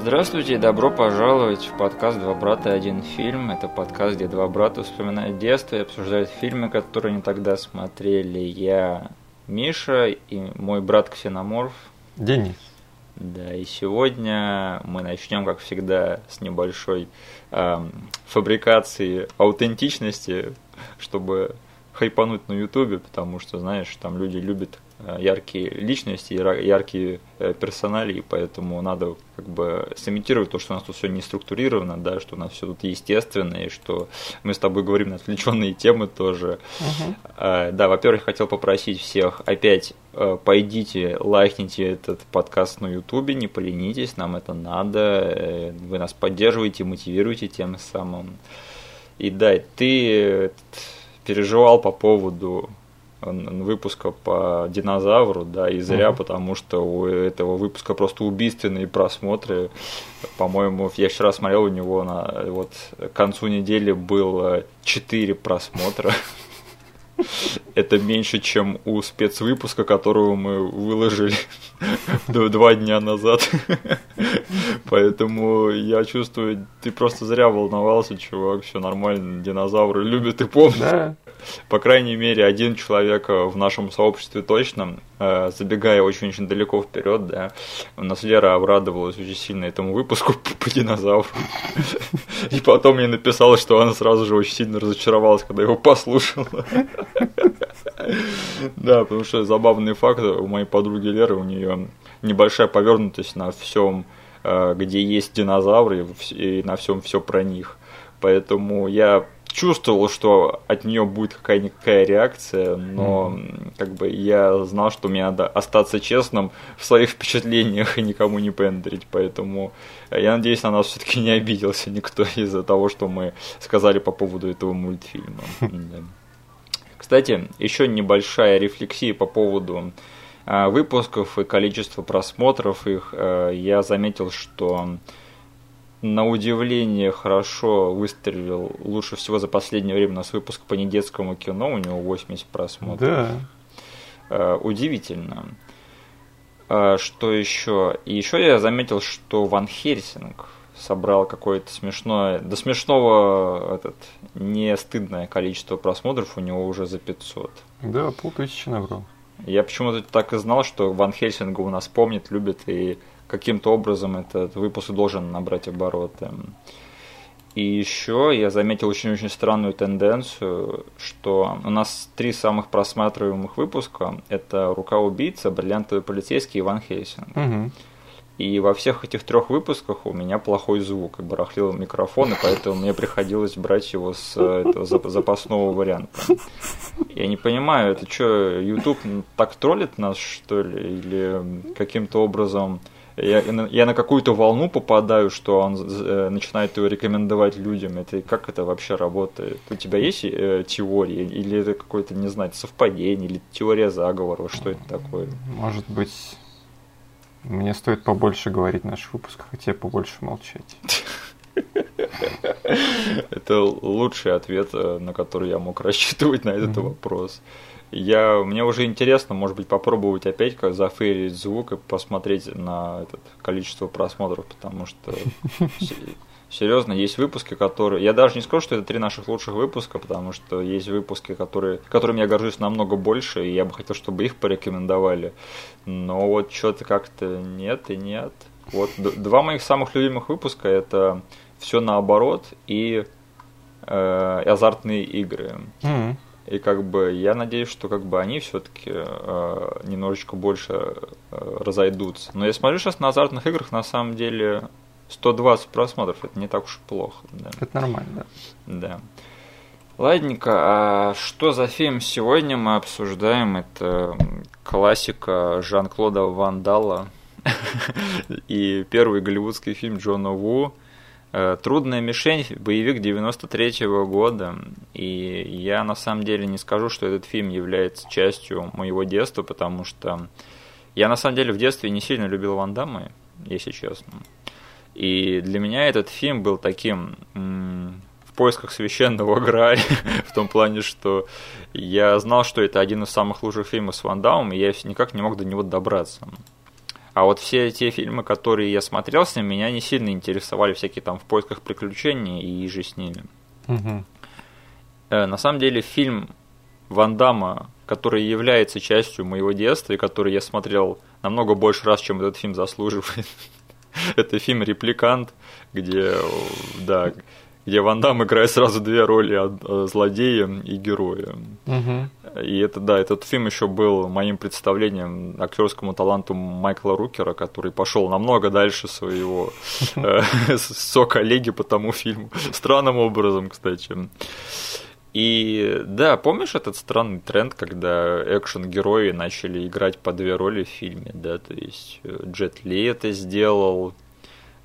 Здравствуйте и добро пожаловать в подкаст «Два брата. Один фильм». Это подкаст, где два брата вспоминают детство и обсуждают фильмы, которые они тогда смотрели. Я Миша и мой брат Ксеноморф. Денис. Да, и сегодня мы начнем, как всегда, с небольшой э, фабрикации аутентичности, чтобы хайпануть на Ютубе, потому что, знаешь, там люди любят Э, яркие личности, яркие э, персонали, и поэтому надо как бы сымитировать то, что у нас тут все не структурировано, да, что у нас все тут естественно, и что мы с тобой говорим на отвлеченные темы тоже. Uh-huh. Да, во-первых, хотел попросить всех опять пойдите, лайкните этот подкаст на Ютубе, не поленитесь, нам это надо, вы нас поддерживаете, мотивируете тем самым. И да, ты переживал по поводу выпуска по динозавру, да, и зря, угу. потому что у этого выпуска просто убийственные просмотры. По-моему, я вчера смотрел у него на вот к концу недели было 4 просмотра. Это меньше, чем у спецвыпуска, которого мы выложили два дня назад. Поэтому я чувствую, ты просто зря волновался, чувак, все нормально, динозавры любят и помнят по крайней мере, один человек в нашем сообществе точно, э, забегая очень-очень далеко вперед, да, у нас Лера обрадовалась очень сильно этому выпуску по динозавру. И потом мне написала, что она сразу же очень сильно разочаровалась, когда его послушала. Да, потому что забавный факт, у моей подруги Леры, у нее небольшая повернутость на всем, э, где есть динозавры, и на всем все про них. Поэтому я чувствовал, что от нее будет какая-никакая реакция, но mm-hmm. как бы я знал, что мне надо остаться честным в своих впечатлениях и никому не пендрить, поэтому я надеюсь, на нас все-таки не обиделся никто из-за того, что мы сказали по поводу этого мультфильма. Кстати, еще небольшая рефлексия по поводу а, выпусков и количества просмотров их. А, я заметил, что на удивление хорошо выстрелил лучше всего за последнее время у нас выпуск по недетскому кино, у него 80 просмотров. Да. Э, удивительно. Э, что еще? И еще я заметил, что Ван Хельсинг собрал какое-то смешное, до смешного этот, не стыдное количество просмотров, у него уже за 500. Да, полтысячи набрал. Я почему-то так и знал, что Ван Хельсинга у нас помнит, любит и каким-то образом этот выпуск должен набрать обороты. И еще я заметил очень-очень странную тенденцию, что у нас три самых просматриваемых выпуска – это «Рука убийца», «Бриллиантовый полицейский» и «Ван Хейсинг». Угу. И во всех этих трех выпусках у меня плохой звук, и барахлил микрофон, и поэтому мне приходилось брать его с этого запасного варианта. Я не понимаю, это что, YouTube так троллит нас, что ли, или каким-то образом я, я на какую-то волну попадаю, что он э, начинает его рекомендовать людям. Это как это вообще работает? У тебя есть э, теория или это какое-то, не знаю, совпадение или теория заговора? Что это такое? Может быть, мне стоит побольше говорить в наших выпусках, а тебе побольше молчать. Это лучший ответ, э, на который я мог рассчитывать на этот вопрос. Я, мне уже интересно, может быть, попробовать опять как зафейрить звук и посмотреть на это количество просмотров, потому что серьезно, есть выпуски, которые... Я даже не скажу, что это три наших лучших выпуска, потому что есть выпуски, которые... которыми я горжусь намного больше, и я бы хотел, чтобы их порекомендовали. Но вот что-то как-то нет и нет. Вот два моих самых любимых выпуска это все наоборот и э, азартные игры. Mm-hmm. И как бы я надеюсь, что как бы они все-таки э, немножечко больше э, разойдутся. Но я смотрю сейчас на азартных играх, на самом деле 120 просмотров, это не так уж плохо. Да. Это нормально, да. Да. Ладненько, а что за фильм сегодня мы обсуждаем? Это классика Жан-Клода Ван Далла и первый голливудский фильм Джона Ву – Трудная мишень, боевик 93 -го года, и я на самом деле не скажу, что этот фильм является частью моего детства, потому что я на самом деле в детстве не сильно любил Ван Дамма, если честно. И для меня этот фильм был таким в поисках священного Грааля, в том плане, что я знал, что это один из самых лучших фильмов с Ван Дамом, и я никак не мог до него добраться. А вот все те фильмы, которые я смотрел с ним, меня не сильно интересовали всякие там в поисках приключений и же с ними. Э, На самом деле фильм Ван Дамма, который является частью моего детства и который я смотрел намного больше раз, чем этот фильм заслуживает. Это фильм «Репликант», где, да, где Ван Дам играет сразу две роли од- э, злодея и героя. Мгм. И это, да, этот фильм еще был моим представлением актерскому таланту Майкла Рукера, который пошел намного дальше своего э, со-коллеги по тому фильму. Странным образом, кстати. И да, помнишь этот странный тренд, когда экшен-герои начали играть по две роли в фильме, да, то есть э, Джет Ли это сделал,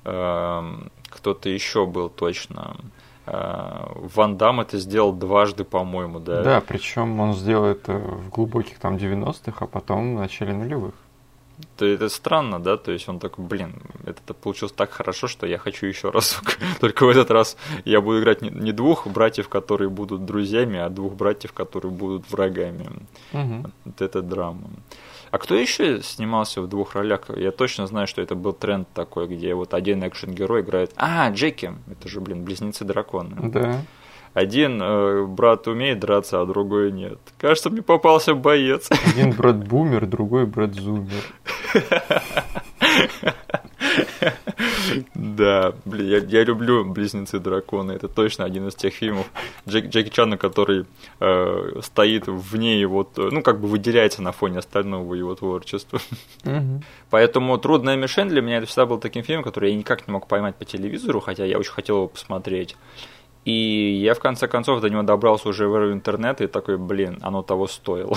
эм, кто-то еще был точно. Э, Ван Дам это сделал дважды, по-моему, да. Да, причем он сделал это в глубоких там 90-х, а потом в начале нулевых. То это странно, да, то есть он такой, блин, это получилось так хорошо, что я хочу еще разок. Только в этот раз я буду играть не, двух братьев, которые будут друзьями, а двух братьев, которые будут врагами. Мгм. Вот это драма. А кто еще снимался в двух ролях? Я точно знаю, что это был тренд такой, где вот один экшен-герой играет... А, Джеки! Это же, блин, близнецы-драконы. Да. Один э, брат умеет драться, а другой нет. Кажется, мне попался боец. Один брат бумер, другой брат зумер. Да, блин, я, я люблю «Близнецы драконы». Это точно один из тех фильмов Джек, Джеки Чана, который э, стоит вне его, ну, как бы выделяется на фоне остального его творчества. Мгм. Поэтому «Трудная мишень» для меня это всегда был таким фильмом, который я никак не мог поймать по телевизору, хотя я очень хотел его посмотреть. И я в конце концов до него добрался уже в эру интернета и такой, блин, оно того стоило.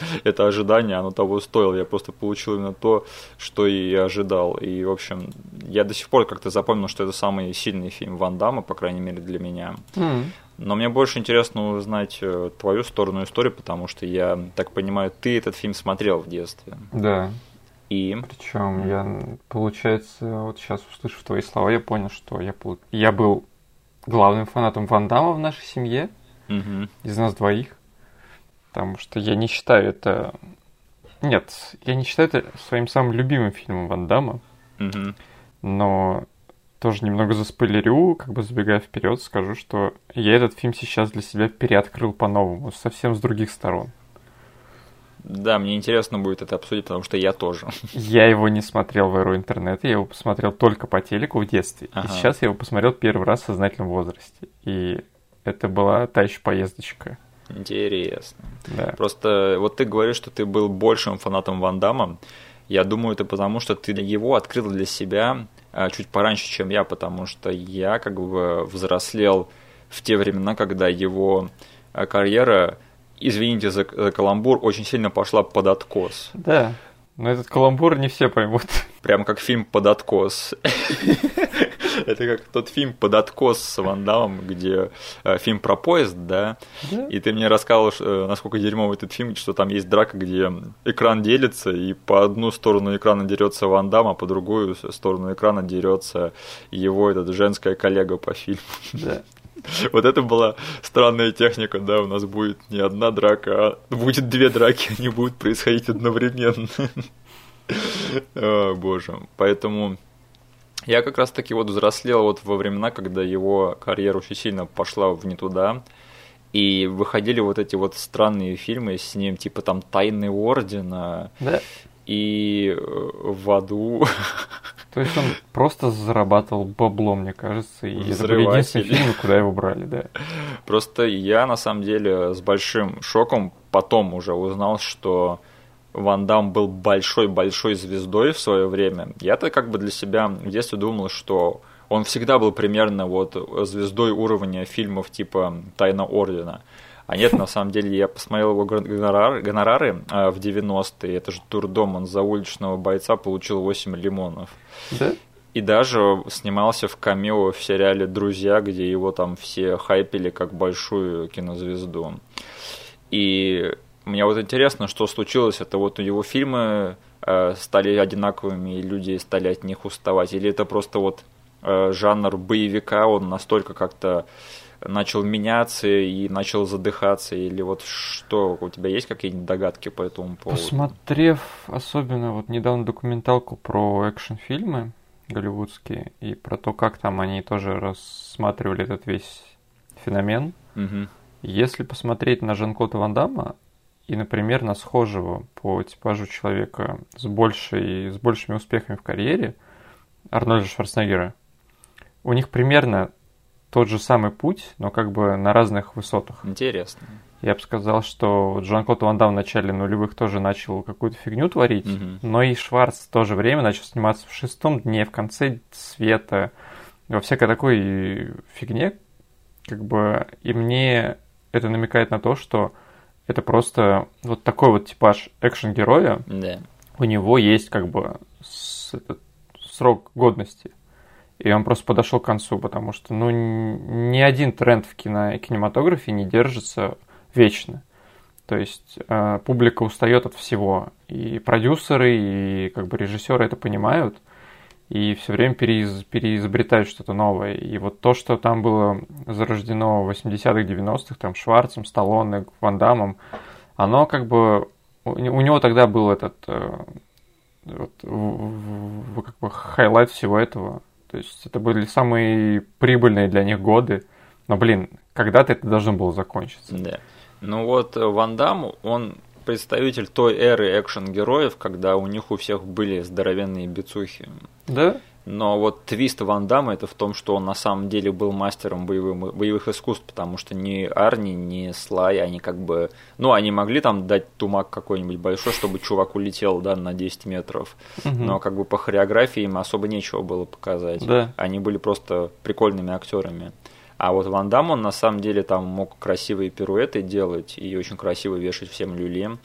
Это ожидание, оно того стоило. Я просто получил именно то, что и ожидал. И, в общем, я до сих пор как-то запомнил, что это самый сильный фильм Ван Дамма, по крайней мере, для меня. М. Но мне больше интересно узнать э, твою сторону истории, потому что я так понимаю, ты этот фильм смотрел в детстве. Да. И Причем я, получается, вот сейчас услышав твои слова, я понял, что я, я был главным фанатом Ван Дамма в нашей семье, Мгм. из нас двоих. Потому что я не считаю это... Нет, я не считаю это своим самым любимым фильмом Ван Дамма, Мгм. но тоже немного заспойлерю, как бы забегая вперед, скажу, что я этот фильм сейчас для себя переоткрыл по-новому, совсем с других сторон. Да, мне интересно будет это обсудить, потому что я тоже. Я его не смотрел в эру интернета, я его посмотрел только по телеку в детстве. Ага. И сейчас я его посмотрел первый раз в сознательном возрасте. И это была та еще поездочка. Интересно. Да. Просто вот ты говоришь, что ты был большим фанатом Ван Дамма. Я думаю, это потому, что ты его открыл для себя а, чуть пораньше, чем я, потому что я как бы взрослел в те времена, когда его а, карьера, извините за, за каламбур, очень сильно пошла под откос. Да. Но этот каламбур не все поймут. Прям как фильм «Под откос». Это как тот фильм «Под откос» с Ван Даммом, где э, фильм про поезд, да, Да. и ты мне рассказывал, э, насколько дерьмовый этот фильм, что там есть драка, где экран делится, и по одну сторону экрана дерется Ван Дам, а по другую сторону экрана дерется его этот женская коллега по фильму. Да. Вот это была странная техника, да, у нас будет не одна драка, а будет две драки, они будут происходить одновременно. О, боже. Поэтому я как раз таки вот взрослел вот во времена, когда его карьера очень сильно пошла в не туда. И выходили вот эти вот странные фильмы с ним, типа там «Тайны Ордена» Да. и э, «В аду». То есть он просто зарабатывал бабло, мне кажется, и это были единственные фильмы, куда его брали, да. Просто я на самом деле с большим шоком потом уже узнал, что Ван Дам был большой-большой звездой в свое время. Я-то как бы для себя в детстве думал, что он всегда был примерно вот звездой уровня фильмов типа «Тайна Ордена». А нет, на самом деле, я посмотрел его гонорар- гонорары а, в 90-е. Это же турдом, он за уличного бойца получил 8 лимонов. Да? И даже снимался в камео в сериале «Друзья», где его там все хайпели как большую кинозвезду. И мне вот интересно, что случилось. Это вот его фильмы э, стали одинаковыми, и люди стали от них уставать. Или это просто вот э, жанр боевика, он настолько как-то начал меняться и начал задыхаться, или вот что, у тебя есть какие-нибудь догадки по этому поводу? Посмотрев особенно вот недавно документалку про экшн-фильмы голливудские и про то, как там они тоже рассматривали этот весь феномен, Угу. если посмотреть на Жан-Клода Ван Дамма и, например, на схожего по типажу человека с, большей, с большими успехами в карьере, Арнольда Шварценеггера, у них примерно тот же самый путь, но как бы на разных высотах. Интересно. Я бы сказал, что Жан-Клод Ван Дам в начале нулевых тоже начал какую-то фигню творить, Мгм. но и Шварц в то же время начал сниматься в шестом дне, в конце света, во всякой такой фигне, как бы, и мне это намекает на то, что это просто вот такой вот типаж экшен-героя, Да. у него есть как бы с- этот срок годности. И он просто подошел к концу, потому что ну, ни один тренд в кино, кинематографе не держится вечно. То есть э, публика устает от всего. И продюсеры, и как бы режиссеры это понимают, и все время переиз- переизобретают что-то новое. И вот то, что там было зарождено в 80-х, 90-х, там Шварцем, Сталлоне, Ван Дамом, оно как бы... У не- у него тогда был этот э, вот, как бы хайлайт всего этого. То есть это были самые прибыльные для них годы. Но, блин, когда-то это должно было закончиться. Да. Ну вот э, Ван Дам, он представитель той эры экшен-героев, когда у них у всех были здоровенные бицухи. Да? Но вот твист Ван Дамма это в том, что он на самом деле был мастером боевым, боевых искусств, потому что ни Арни, ни Слай, они как бы... Ну, они могли там дать тумак какой-нибудь большой, чтобы чувак улетел, да, на 10 метров. Но как бы по хореографии им особо нечего было показать. Да. Они были просто прикольными актерами. А вот Ван Дам, он на самом деле там мог красивые пируэты делать и очень красиво вешать всем люле.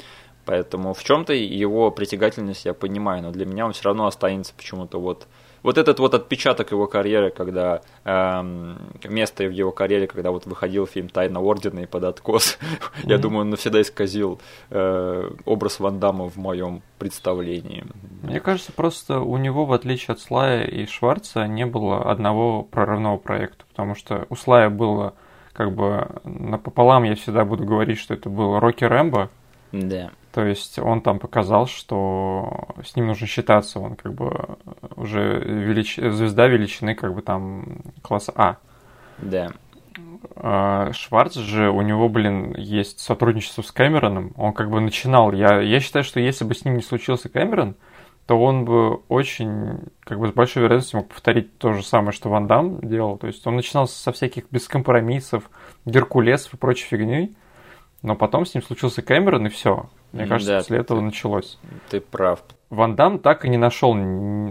Поэтому в чем-то его притягательность я понимаю, но для меня он все равно останется почему-то вот вот этот вот отпечаток его карьеры, когда эм, место в его карьере, когда вот выходил фильм «Тайна Ордена» и «Под откос», я думаю, он навсегда исказил э, образ Ван Дамма в моем представлении. Мне кажется, просто у него, в отличие от Слая и Шварца, не было одного прорывного проекта, потому что у Слая было как бы напополам я всегда буду говорить, что это был Рокки Рэмбо, Да. То есть он там показал, что с ним нужно считаться, он как бы уже велич... звезда величины как бы там класса А. Да. А Шварц же, у него, блин, есть сотрудничество с Кэмероном. Он как бы начинал. Я, я считаю, что если бы с ним не случился Кэмерон, то он бы очень, как бы с большой вероятностью мог повторить то же самое, что Ван Дам делал. То есть он начинал со всяких бескомпромиссов, Геркулесов и прочей фигней, но потом с ним случился Кэмерон, и все. Мне кажется, да, после этого ты- началось. Ты прав. Ван Дам так и не нашел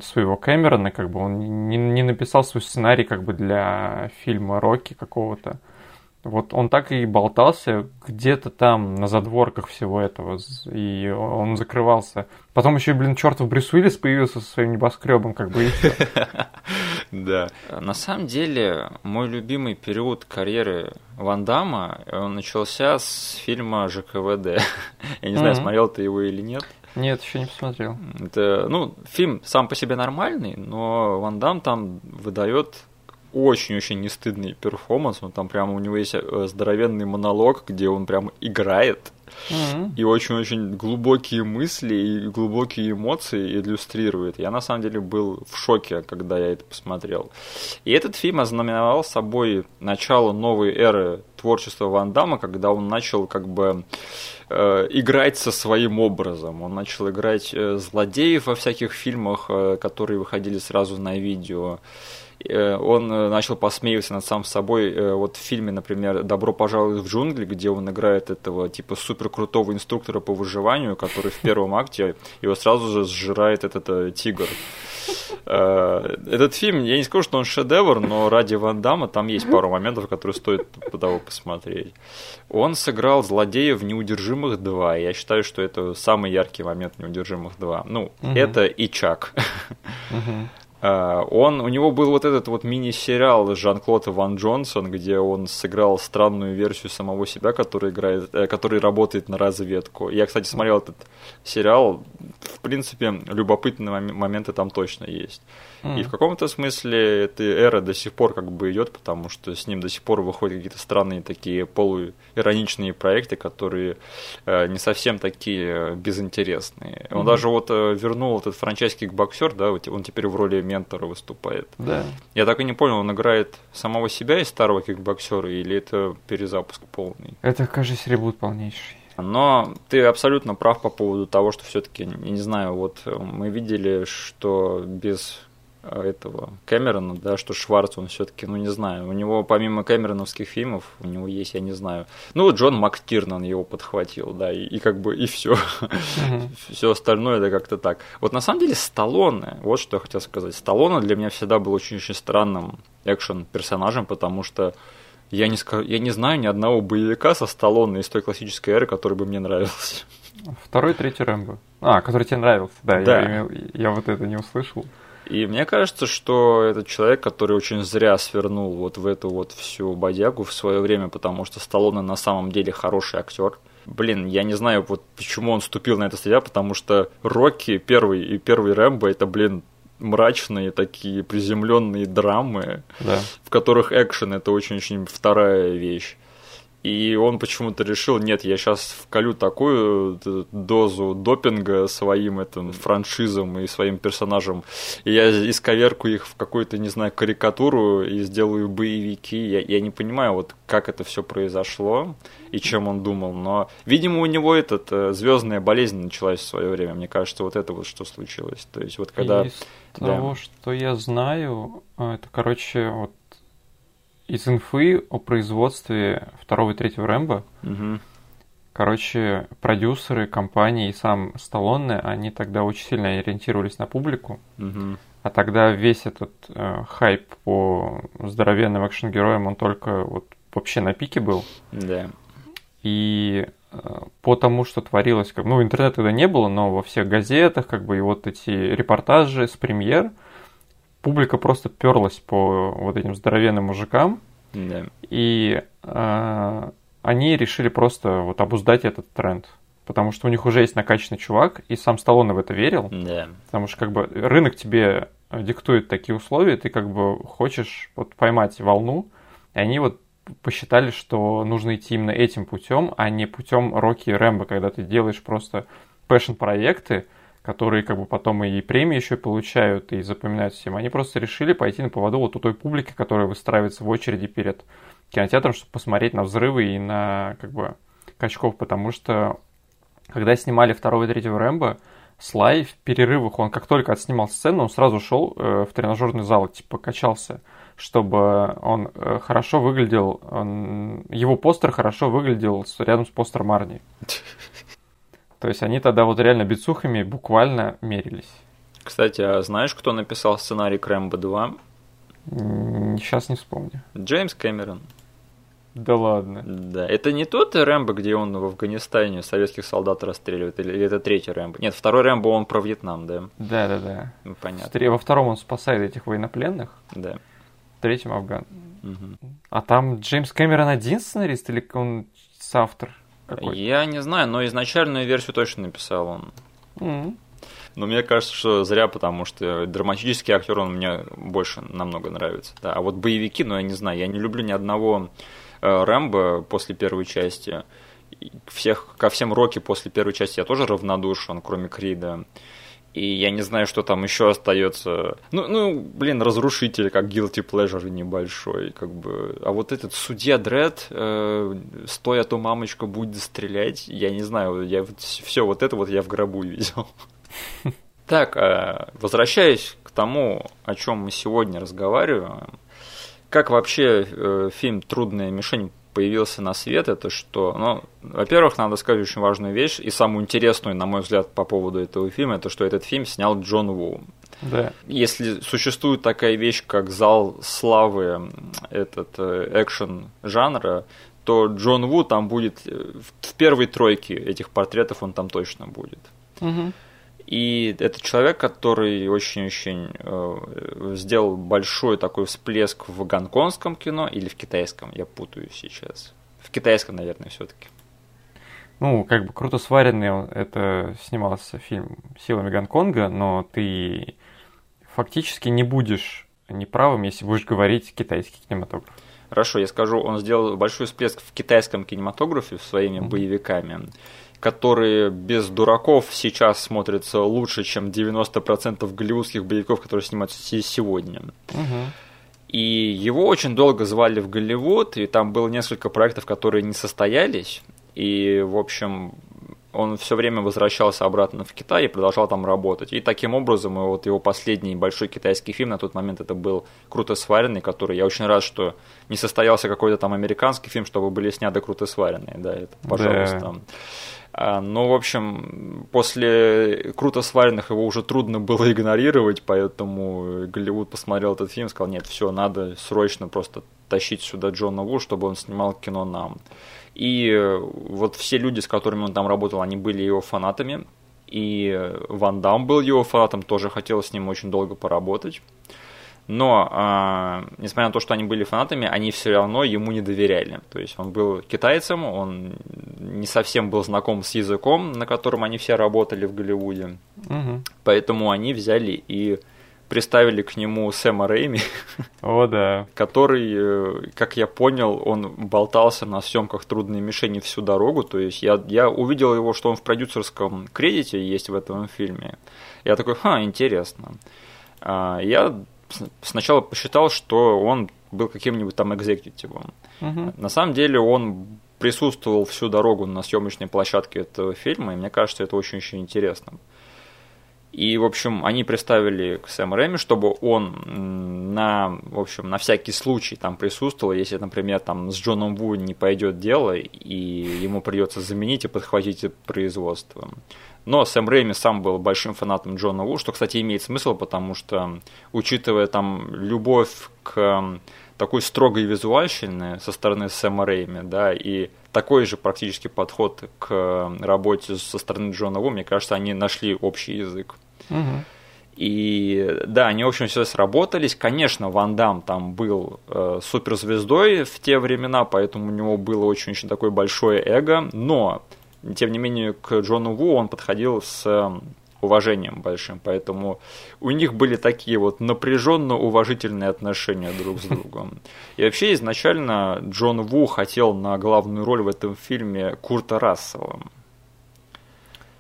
своего Кэмерона, как бы он не, не написал свой сценарий как бы для фильма Рокки какого-то. Вот он так и болтался где-то там на задворках всего этого, и он закрывался. Потом еще, блин, чертов Брюс Уиллис появился со своим небоскребом, как бы и. Да. На самом деле, мой любимый период карьеры Ван Дамма, он начался с фильма ЖКВД. Я не знаю, смотрел ты его или нет. Нет, еще не посмотрел. Это, ну, фильм сам по себе нормальный, но Ван Дам там выдает очень-очень нестыдный перформанс. Он там прямо у него есть э, здоровенный монолог, где он прям играет. М, и очень-очень глубокие мысли и глубокие эмоции иллюстрирует. Я на самом деле был в шоке, когда я это посмотрел. И этот фильм ознаменовал собой начало новой эры творчества Ван Дамма, когда он начал как бы э, играть со своим образом. Он начал играть э, злодеев во всяких фильмах, э, которые выходили сразу на видео. Э, Он э, начал посмеиваться над сам собой. Э, Вот в фильме, например, «Добро пожаловать в джунгли», где он играет этого типа супер крутого инструктора по выживанию, который в первом акте его сразу же сжирает этот э, тигр. Э, Этот фильм, я не скажу, что он шедевр, но ради Ван Дамма там есть пару моментов, которые стоит того посмотреть. Он сыграл злодея в «Неудержимых 2». Я считаю, что это самый яркий момент «Неудержимых 2». Ну, Мгм. это и Чак. мгм. А, Он, у него был вот этот вот мини-сериал Жан-Клод Ван Джонсон, где он сыграл странную версию самого себя, который играет, э, который работает на разведку. Я, кстати, смотрел этот сериал. принципе, любопытные моменты там точно есть. М. И в каком-то смысле эта эра до сих пор как бы идет, потому что с ним до сих пор выходят какие-то странные такие полуироничные проекты, которые э, не совсем такие э, безинтересные. Он Мгм. даже вот э, вернул этот франчайз кикбоксер, да, он теперь в роли ментора выступает. Да. Я так и не понял, он играет самого себя из старого кикбоксера или это перезапуск полный? Это, кажется, ребут полнейший. Но ты абсолютно прав по поводу того, что все-таки, я не знаю, вот э, мы видели, что без этого Кэмерона, да, что Шварц, он все-таки, ну не знаю, у него помимо Кэмероновских фильмов, у него есть, я не знаю, ну вот Джон МакТирнан его подхватил, да, и, и как бы и все, все остальное это как-то так. Вот на самом деле Сталлоне, вот что я хотел сказать, Сталлоне для меня всегда был очень-очень странным экшен-персонажем, потому что я не, ска- я не знаю ни одного боевика со Сталлоне из той классической эры, который бы мне нравился. Второй, третий Рэмбо. А, который тебе нравился, да, Да. Я, я вот это не услышал. И мне кажется, что это человек, который очень зря свернул вот в эту вот всю бодягу в свое время, потому что Сталлоне на самом деле хороший актер. Блин, я не знаю, вот почему он вступил на это статья, потому что Рокки первый и первый Рэмбо это, блин, мрачные такие приземленные драмы, Да. в которых экшен это очень-очень вторая вещь. И он почему-то решил, нет, я сейчас вколю такую э, дозу допинга своим этим франшизам и своим персонажам, и я исковерку их в какую-то, не знаю, карикатуру и сделаю боевики. Я, я не понимаю, вот как это все произошло и чем он думал, но, видимо, у него этот звездная болезнь началась в свое время. Мне кажется, вот это вот что случилось. То есть вот когда... Из да. того, что я знаю, а, это, короче, вот из инфы о производстве второго и третьего Рэмбо, Мгм. короче, продюсеры компании и сам Сталлоне, они тогда очень сильно ориентировались на публику, Мгм. а тогда весь этот э, хайп по здоровенным экшен-героям, он только вот вообще на пике был. Да. И э, по тому, что творилось, как, ну, интернета тогда не было, но во всех газетах, как бы, и вот эти репортажи с премьер, публика просто перлась по вот этим здоровенным мужикам, Да. и э, они решили просто вот обуздать этот тренд. Потому что у них уже есть накачанный чувак, и сам Сталлоне в это верил. Да. Потому что как бы рынок тебе диктует такие условия, ты как бы хочешь вот поймать волну, и они вот посчитали, что нужно идти именно этим путем, а не путем Рокки и Рэмбо, когда ты делаешь просто пэшн-проекты, которые как бы потом и премии еще получают, и запоминают всем. Они просто решили пойти на поводу вот у той публики, которая выстраивается в очереди перед кинотеатром, чтобы посмотреть на взрывы и на как бы качков, потому что когда снимали второго и третьего Рэмбо, Слай в перерывах, он как только отснимал сцену, он сразу шел э, в тренажерный зал, типа качался, чтобы он э, хорошо выглядел, он- его постер хорошо выглядел с- рядом с постером Арни. То есть они тогда вот реально бицухами буквально мерились. Кстати, а знаешь, кто написал сценарий к Рэмбо 2? Сейчас не вспомню. Джеймс Кэмерон. Да ладно. Да, это не тот Рэмбо, где он в Афганистане советских солдат расстреливает, или, или это третий Рэмбо? Нет, второй Рэмбо, он про Вьетнам, да? Да-да-да. Ну, Понятно, Втре- Во втором он спасает этих военнопленных, да. в третьем Афган. Мгм. А там Джеймс Кэмерон один сценарист или он соавтор? Какой? Я не знаю, но изначальную версию точно написал он. М. Но мне кажется, что зря, потому что драматический актер, он мне больше намного нравится. Да, а вот боевики, ну я не знаю, я не люблю ни одного э, Рэмбо после первой части. И Всех, ко всем Рокки после первой части я тоже равнодушен, кроме Крида. И я не знаю, что там еще остается. Ну, ну, блин, разрушитель, как guilty pleasure небольшой, как бы. А вот этот судья Дред, э, стоя, то мамочка будет стрелять, я не знаю, я все вот это вот я в гробу видел. Так, э, возвращаясь к тому, о чем мы сегодня разговариваем, как вообще э, фильм «Трудная мишень» появился на свет, это что, ну, во-первых, надо сказать очень важную вещь, и самую интересную, на мой взгляд, по поводу этого фильма, это что этот фильм снял Джон Ву. Да. Если существует такая вещь, как зал славы, этот э, экшен жанра, то Джон Ву там будет э, в первой тройке этих портретов, он там точно будет. Мгм. И это человек, который очень-очень э, сделал большой такой всплеск в гонконгском кино или в китайском, я путаю сейчас. В китайском, наверное, все-таки. Ну, как бы круто сваренный, это снимался фильм «Силами Гонконга», но ты фактически не будешь неправым, если будешь говорить китайский кинематограф. Хорошо, я скажу, он сделал большой всплеск в китайском кинематографе своими mm-hmm. боевиками, которые без дураков сейчас смотрятся лучше, чем 90% голливудских боевиков, которые снимаются сегодня. Mm-hmm. И его очень долго звали в Голливуд, и там было несколько проектов, которые не состоялись. И, в общем, он все время возвращался обратно в Китай и продолжал там работать. И таким образом, вот его последний большой китайский фильм на тот момент это был «Круто сваренный», который я очень рад, что не состоялся какой-то там американский фильм, чтобы были сняты «Круто сваренные». Да, это, пожалуйста. Да. А, ну, в общем, после круто сваренных его уже трудно было игнорировать, поэтому Голливуд посмотрел этот фильм и сказал, нет, все, надо срочно просто тащить сюда Джона Ву, чтобы он снимал кино нам. И вот все люди, с которыми он там работал, они были его фанатами. И Ван Дам был его фанатом, тоже хотел с ним очень долго поработать. Но, э, несмотря на то, что они были фанатами, они все равно ему не доверяли. То есть он был китайцем, он не совсем был знаком с языком, на котором они все работали в Голливуде. Угу. Поэтому они взяли и приставили к нему Сэма Рэйми. О, да. Который, э, как я понял, он болтался на съемках «Трудные мишени» всю дорогу. То есть я, я увидел его, что он в продюсерском кредите есть в этом фильме. Я такой, ха, интересно. А, я сначала посчитал, что он был каким-нибудь там экзекутивом. Угу. На самом деле он присутствовал всю дорогу на съемочной площадке этого фильма, и мне кажется, это очень-очень интересно. И, в общем, они представили к Сэм Рэми, чтобы он на, в общем, на всякий случай там присутствовал, если, например, там с Джоном Ву не пойдет дело, и ему придется заменить и подхватить производство. Но Сэм Рэйми сам был большим фанатом Джона Ву, что, кстати, имеет смысл, потому что, учитывая там любовь к такой строгой визуальщине со стороны Сэма Рэйми, да, и такой же практически подход к работе со стороны Джона Ву, мне кажется, они нашли общий язык. Угу. И да, они, в общем, все сработались. Конечно, Ван Дам там был э, суперзвездой в те времена, поэтому у него было очень-очень такое большое эго, но тем не менее, к Джону Ву он подходил с эм, уважением большим, поэтому у них были такие вот напряженно уважительные отношения друг с другом. И вообще изначально Джон Ву хотел на главную роль в этом фильме Курта Рассела.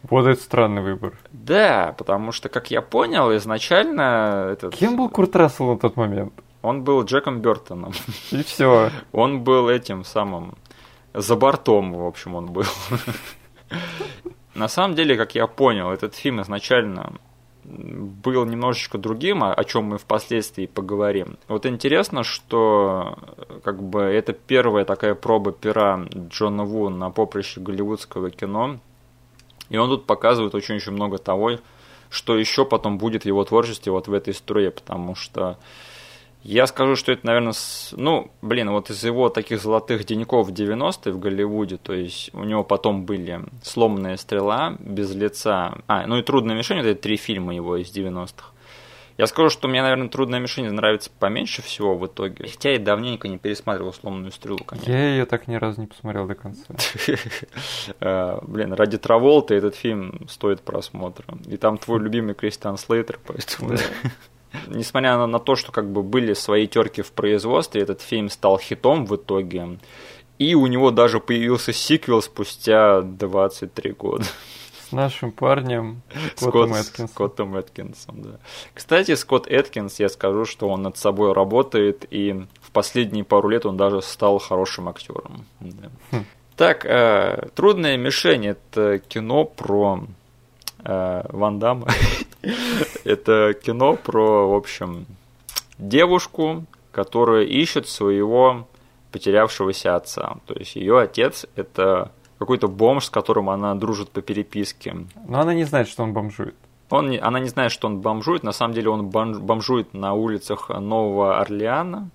Вот это странный выбор. Да, потому что, как я понял, изначально... Этот... Кем был Курт Рассел на тот момент? Он был Джеком Бертоном. И все. Он был этим самым за бортом, в общем, он был. На самом деле, как я понял, этот фильм изначально был немножечко другим, о чем мы впоследствии поговорим. Вот интересно, что как бы это первая такая проба пера Джона Ву на поприще голливудского кино. И он тут показывает очень-очень много того, что еще потом будет в его творчестве вот в этой струе, потому что я скажу, что это, наверное, с... ну, блин, вот из его таких золотых деньков 90-е в Голливуде, то есть у него потом были «Сломанная стрела», «Без лица», а, ну и «Трудная мишень», это три фильма его из 90-х. Я скажу, что мне, наверное, «Трудная мишень» нравится поменьше всего в итоге, хотя я давненько не пересматривал «Сломанную стрелу», конечно. Я ее так ни разу не посмотрел до конца. А, блин, ради Траволта этот фильм стоит просмотра. И там твой любимый Кристиан Слейтер, поэтому... Несмотря на, на то, что как бы были свои терки в производстве, этот фильм стал хитом в итоге. И у него даже появился сиквел спустя 23 года. С нашим парнем Скоттом Эткинсом. Скоттом Эткинсом, да. Кстати, Скотт Эткинс, я скажу, что он над собой работает, и в последние пару лет он даже стал хорошим актером. Да. Хм. Так, э, «Трудная мишень» — это кино про э, Ван Дамма. Это кино про, в общем, девушку, которая ищет своего потерявшегося отца. То есть ее отец это какой-то бомж, с которым она дружит по переписке. Но она не знает, что он бомжует. Он, она не знает, что он бомжует. На самом деле он бомжует на улицах Нового Орлеана.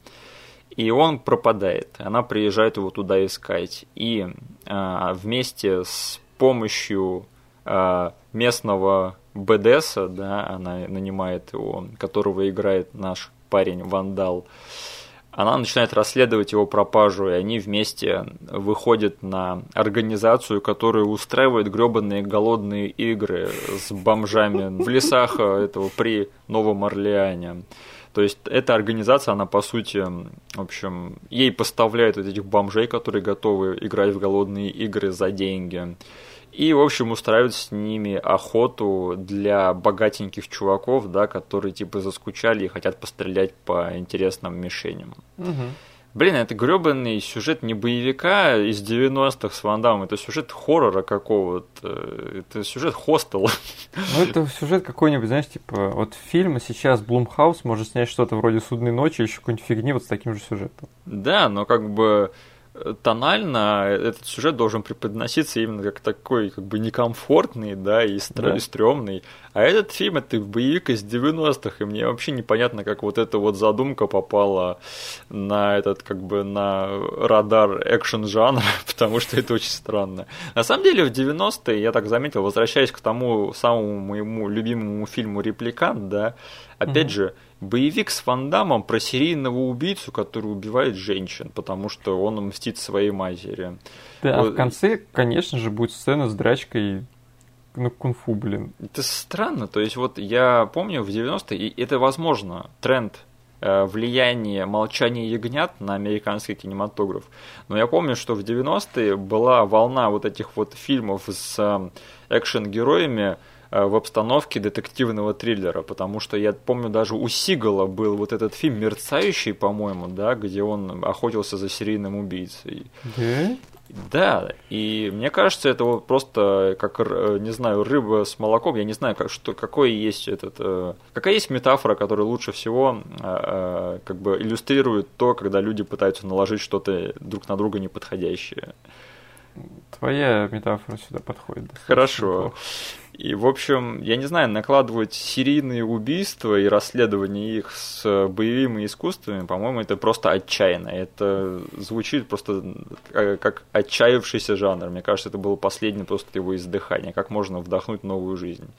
И он пропадает. Она приезжает его туда искать. И э, вместе с помощью местного БДСа, да, она нанимает его, которого играет наш парень Вандал, она начинает расследовать его пропажу, и они вместе выходят на организацию, которая устраивает гребаные голодные игры с бомжами в лесах этого при Новом Орлеане. То есть эта организация, она по сути, в общем, ей поставляет вот этих бомжей, которые готовы играть в голодные игры за деньги. И, в общем, устраивают с ними охоту для богатеньких чуваков, да, которые типа заскучали и хотят пострелять по интересным мишеням. Угу. Блин, это гребаный сюжет не боевика из 90-х с Ван Дамом, это сюжет хоррора какого-то, это сюжет хостела. Ну, это сюжет какой-нибудь, знаешь, типа, вот фильм сейчас Блумхаус может снять что-то вроде «Судной ночи» или еще какой-нибудь фигни вот с таким же сюжетом. Да, но как бы тонально этот сюжет должен преподноситься именно как такой как бы некомфортный, да, и стр... да. стрёмный. А этот фильм это боевик из 90-х, и мне вообще непонятно, как вот эта вот задумка попала на этот как бы на радар экшен жанра, потому что это очень странно. На самом деле в 90-е, я так заметил, возвращаясь к тому самому моему любимому фильму «Репликант», да, опять mm-hmm. же, боевик с Вандамом про серийного убийцу, который убивает женщин, потому что он мстит своей матери. Да, вот. а в конце, конечно же, будет сцена с драчкой на кунг-фу, блин. Это странно, то есть вот я помню в 90-е, и это возможно, тренд э, влияние молчания ягнят на американский кинематограф. Но я помню, что в 90-е была волна вот этих вот фильмов с э, экшен-героями, в обстановке детективного триллера, потому что я помню даже у Сигала был вот этот фильм «Мерцающий», по-моему, да, где он охотился за серийным убийцей. Да? Да, и мне кажется, это вот просто как, э, не знаю, рыба с молоком, я не знаю, как, что, какой есть этот, э, какая есть метафора, которая лучше всего как бы иллюстрирует то, когда люди пытаются наложить что-то друг на друга неподходящее. Твоя метафора сюда подходит. Хорошо. Неплохо. И, в общем, я не знаю, накладывать серийные убийства и расследование их с боевыми искусствами, по-моему, это просто отчаянно. Это звучит просто как отчаявшийся жанр. Мне кажется, это было последнее просто его издыхание. Как можно вдохнуть новую жизнь.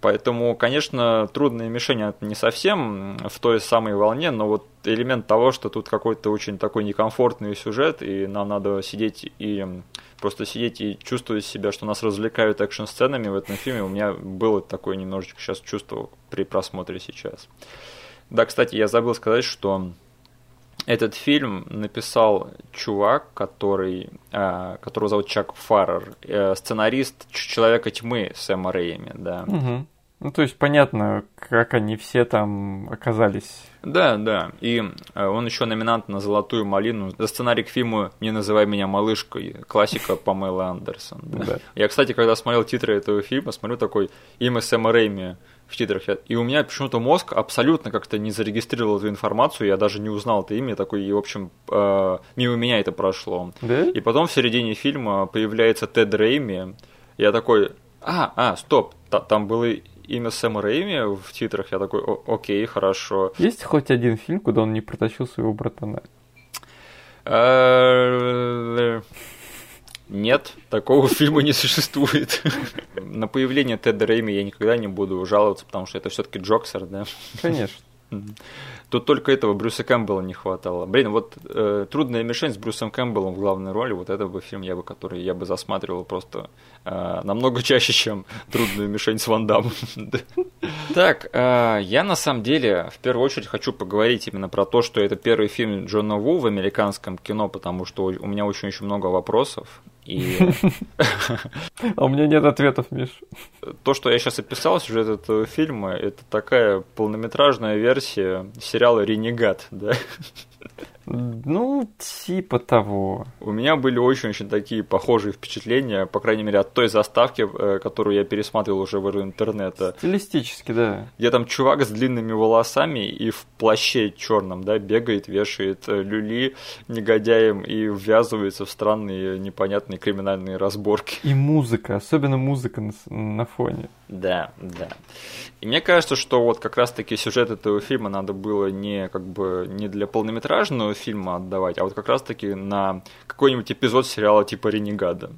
Поэтому, конечно, трудные мишени не совсем в той самой волне, но вот элемент того, что тут какой-то очень такой некомфортный сюжет, и нам надо сидеть и просто сидеть и чувствовать себя, что нас развлекают экшн-сценами в этом фильме, у меня было такое немножечко сейчас чувство при просмотре сейчас. Да, кстати, я забыл сказать, что этот фильм написал чувак, который, э, которого зовут Чак Фаррер, э, сценарист Человека тьмы Сэма Рэйми, да. Угу. Ну, то есть понятно, как они все там оказались. Да, да. И э, он еще номинант на «Золотую малину» за сценарий к фильму «Не называй меня малышкой», классика Памелы Андерсон. Да. Я, кстати, когда смотрел титры этого фильма, смотрю такой имя Сэма Рэйми в титрах. И у меня почему-то мозг абсолютно как-то не зарегистрировал эту информацию, я даже не узнал это имя, такой, и, в общем, э, мимо меня это прошло. Да? И потом в середине фильма появляется Тед Рейми, я такой, а, а, стоп, там было имя Сэма Рэйми в титрах, я такой, окей, хорошо. Есть хоть один фильм, куда он не протащил своего братана? Нет, такого фильма не существует. На появление Теда Рэйми я никогда не буду жаловаться, потому что это все-таки Джоксер, да? Конечно. Тут только этого Брюса Кэмпбелла не хватало. Блин, вот э, «Трудная мишень» с Брюсом Кэмпбеллом в главной роли, вот это бы фильм, я бы, который я бы засматривал просто э, намного чаще, чем «Трудную мишень» с Ван Дамом. Так, э, я на самом деле в первую очередь хочу поговорить именно про то, что это первый фильм Джона Ву в американском кино, потому что у меня очень-очень много вопросов. И... А у меня нет ответов, Миш. То, что я сейчас описал, сюжет этого фильма, это такая полнометражная версия сериала «Ренегат», да? Ну, типа того. У меня были очень-очень такие похожие впечатления, по крайней мере, от той заставки, э, которую я пересматривал уже в интернета. Стилистически, да. Где там чувак с длинными волосами и в плаще черном, да, бегает, вешает э, люли негодяем и ввязывается в странные непонятные криминальные разборки. И музыка, особенно музыка на, на фоне. Да, да. И мне кажется, что вот как раз-таки сюжет этого фильма надо было не как бы не для полнометражного фильма отдавать, а вот как раз-таки на какой-нибудь эпизод сериала типа «Ренегада».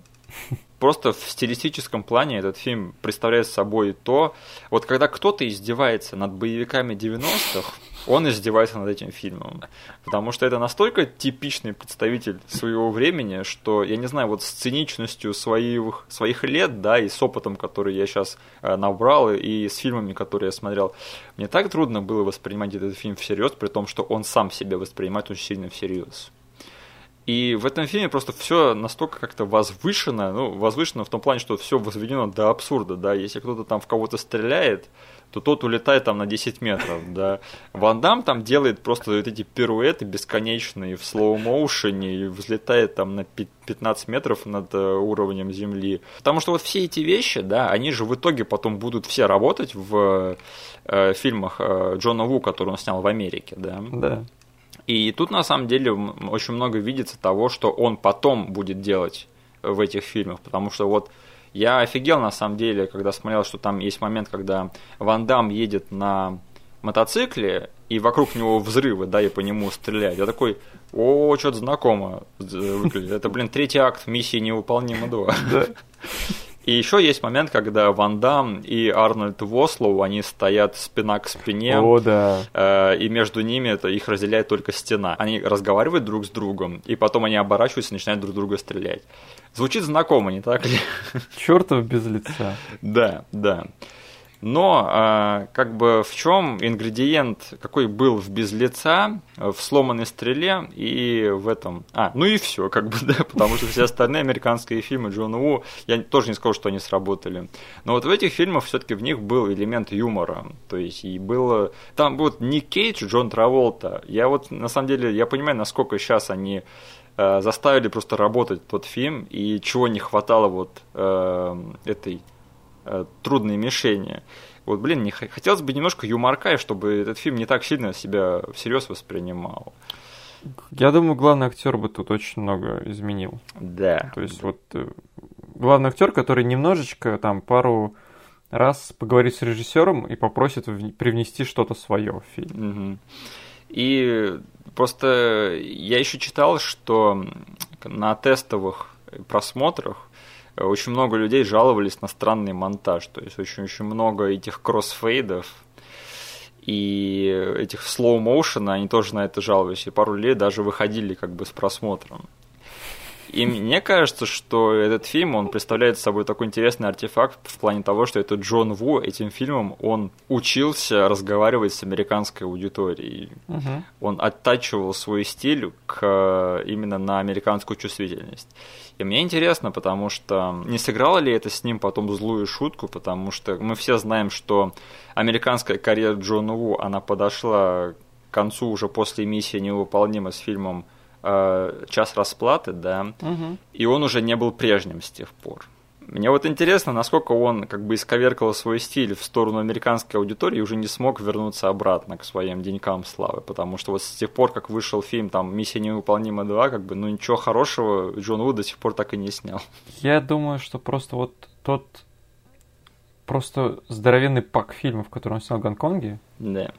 Просто в стилистическом плане этот фильм представляет собой то, вот когда кто-то издевается над боевиками 90-х, он издевается над этим фильмом. Потому что это настолько типичный представитель своего времени, что, я не знаю, вот с циничностью своих, своих лет, да, и с опытом, который я сейчас э, набрал, и с фильмами, которые я смотрел, мне так трудно было воспринимать этот фильм всерьез, при том, что он сам себя воспринимает очень сильно всерьез. И в этом фильме просто все настолько как-то возвышено, ну, возвышено в том плане, что все возведено до абсурда, да, если кто-то там в кого-то стреляет, то тот улетает там на 10 метров, да. Ван Дам там делает просто вот эти пируэты бесконечные в слоу-моушене и взлетает там на 15 метров над э, уровнем земли. Потому что вот все эти вещи, да, они же в итоге потом будут все работать в э, фильмах э, Джона Ву, который он снял в Америке, да. Да. И тут на самом деле очень много видится того, что он потом будет делать в этих фильмах, потому что вот я офигел на самом деле, когда смотрел, что там есть момент, когда Ван Дам едет на мотоцикле, и вокруг него взрывы, да, и по нему стреляют. Я такой, о, что-то знакомо выглядит. Это, блин, третий акт миссии невыполнима 2. И еще есть момент, когда Ван Дам и Арнольд Вослоу, они стоят спина к спине. О, да. Э, и между ними это их разделяет только стена. Они разговаривают друг с другом, и потом они оборачиваются и начинают друг друга стрелять. Звучит знакомо, не так ли? Чертов без лица. Да, да. Но а, как бы в чем ингредиент, какой был в без лица, в сломанной стреле и в этом. А, ну и все, как бы, да, потому что все остальные американские фильмы Джона Ву, я тоже не скажу, что они сработали. Но вот в этих фильмах все-таки в них был элемент юмора. То есть и было. Там вот не Кейдж, Джон Траволта. Я вот на самом деле, я понимаю, насколько сейчас они э, заставили просто работать тот фильм, и чего не хватало вот э, этой Э, трудные мишени. Вот, блин, не хотелось бы немножко юморка, чтобы этот фильм не так сильно себя всерьез воспринимал. Я думаю, главный актер бы тут очень много изменил. Да. То есть вот э, главный актер, который немножечко там пару раз поговорит с режиссером и попросит привнести что-то свое в фильм. Угу. И просто я еще читал, что на тестовых просмотрах очень много людей жаловались на странный монтаж, то есть очень-очень много этих кроссфейдов и этих слоу-моушена, они тоже на это жаловались, и пару людей даже выходили как бы с просмотром. И мне кажется, что этот фильм, он представляет собой такой интересный артефакт в плане того, что это Джон Ву этим фильмом, он учился разговаривать с американской аудиторией. Угу. Он оттачивал свой стиль к, именно на американскую чувствительность. И мне интересно, потому что не сыграло ли это с ним потом злую шутку, потому что мы все знаем, что американская карьера Джона Ву, она подошла к концу уже после миссии невыполнима с фильмом э, «Час расплаты», да, угу. и он уже не был прежним с тех пор. Мне вот интересно, насколько он как бы исковеркал свой стиль в сторону американской аудитории и уже не смог вернуться обратно к своим денькам славы, потому что вот с тех пор, как вышел фильм там «Миссия невыполнима 2», как бы, ну ничего хорошего Джон Вуд до сих пор так и не снял. Я думаю, что просто вот тот просто здоровенный пак фильмов, который он снял в Гонконге, да.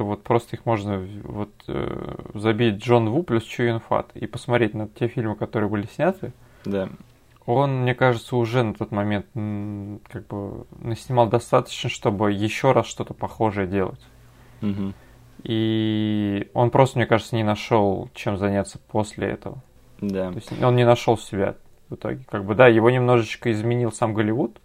То вот просто их можно вот э, забить Джон Ву плюс Чуин Фат и посмотреть на те фильмы, которые были сняты. Да он, мне кажется, уже на тот момент как бы наснимал достаточно, чтобы еще раз что-то похожее делать. Угу. И он просто, мне кажется, не нашел, чем заняться после этого. Да. То есть он не нашел себя в итоге. Как бы, да, его немножечко изменил сам Голливуд.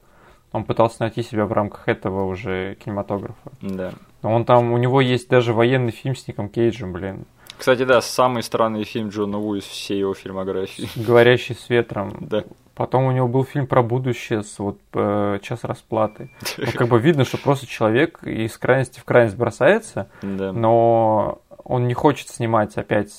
Он пытался найти себя в рамках этого уже кинематографа. Да. Он там, у него есть даже военный фильм с Ником Кейджем, блин. Кстати, да, самый странный фильм Джона Ву из всей его фильмографии. «Говорящий с ветром». Да. Потом у него был фильм про будущее с вот э, час расплаты. Ну, как бы видно, что просто человек из крайности в крайность бросается, да. но он не хочет снимать опять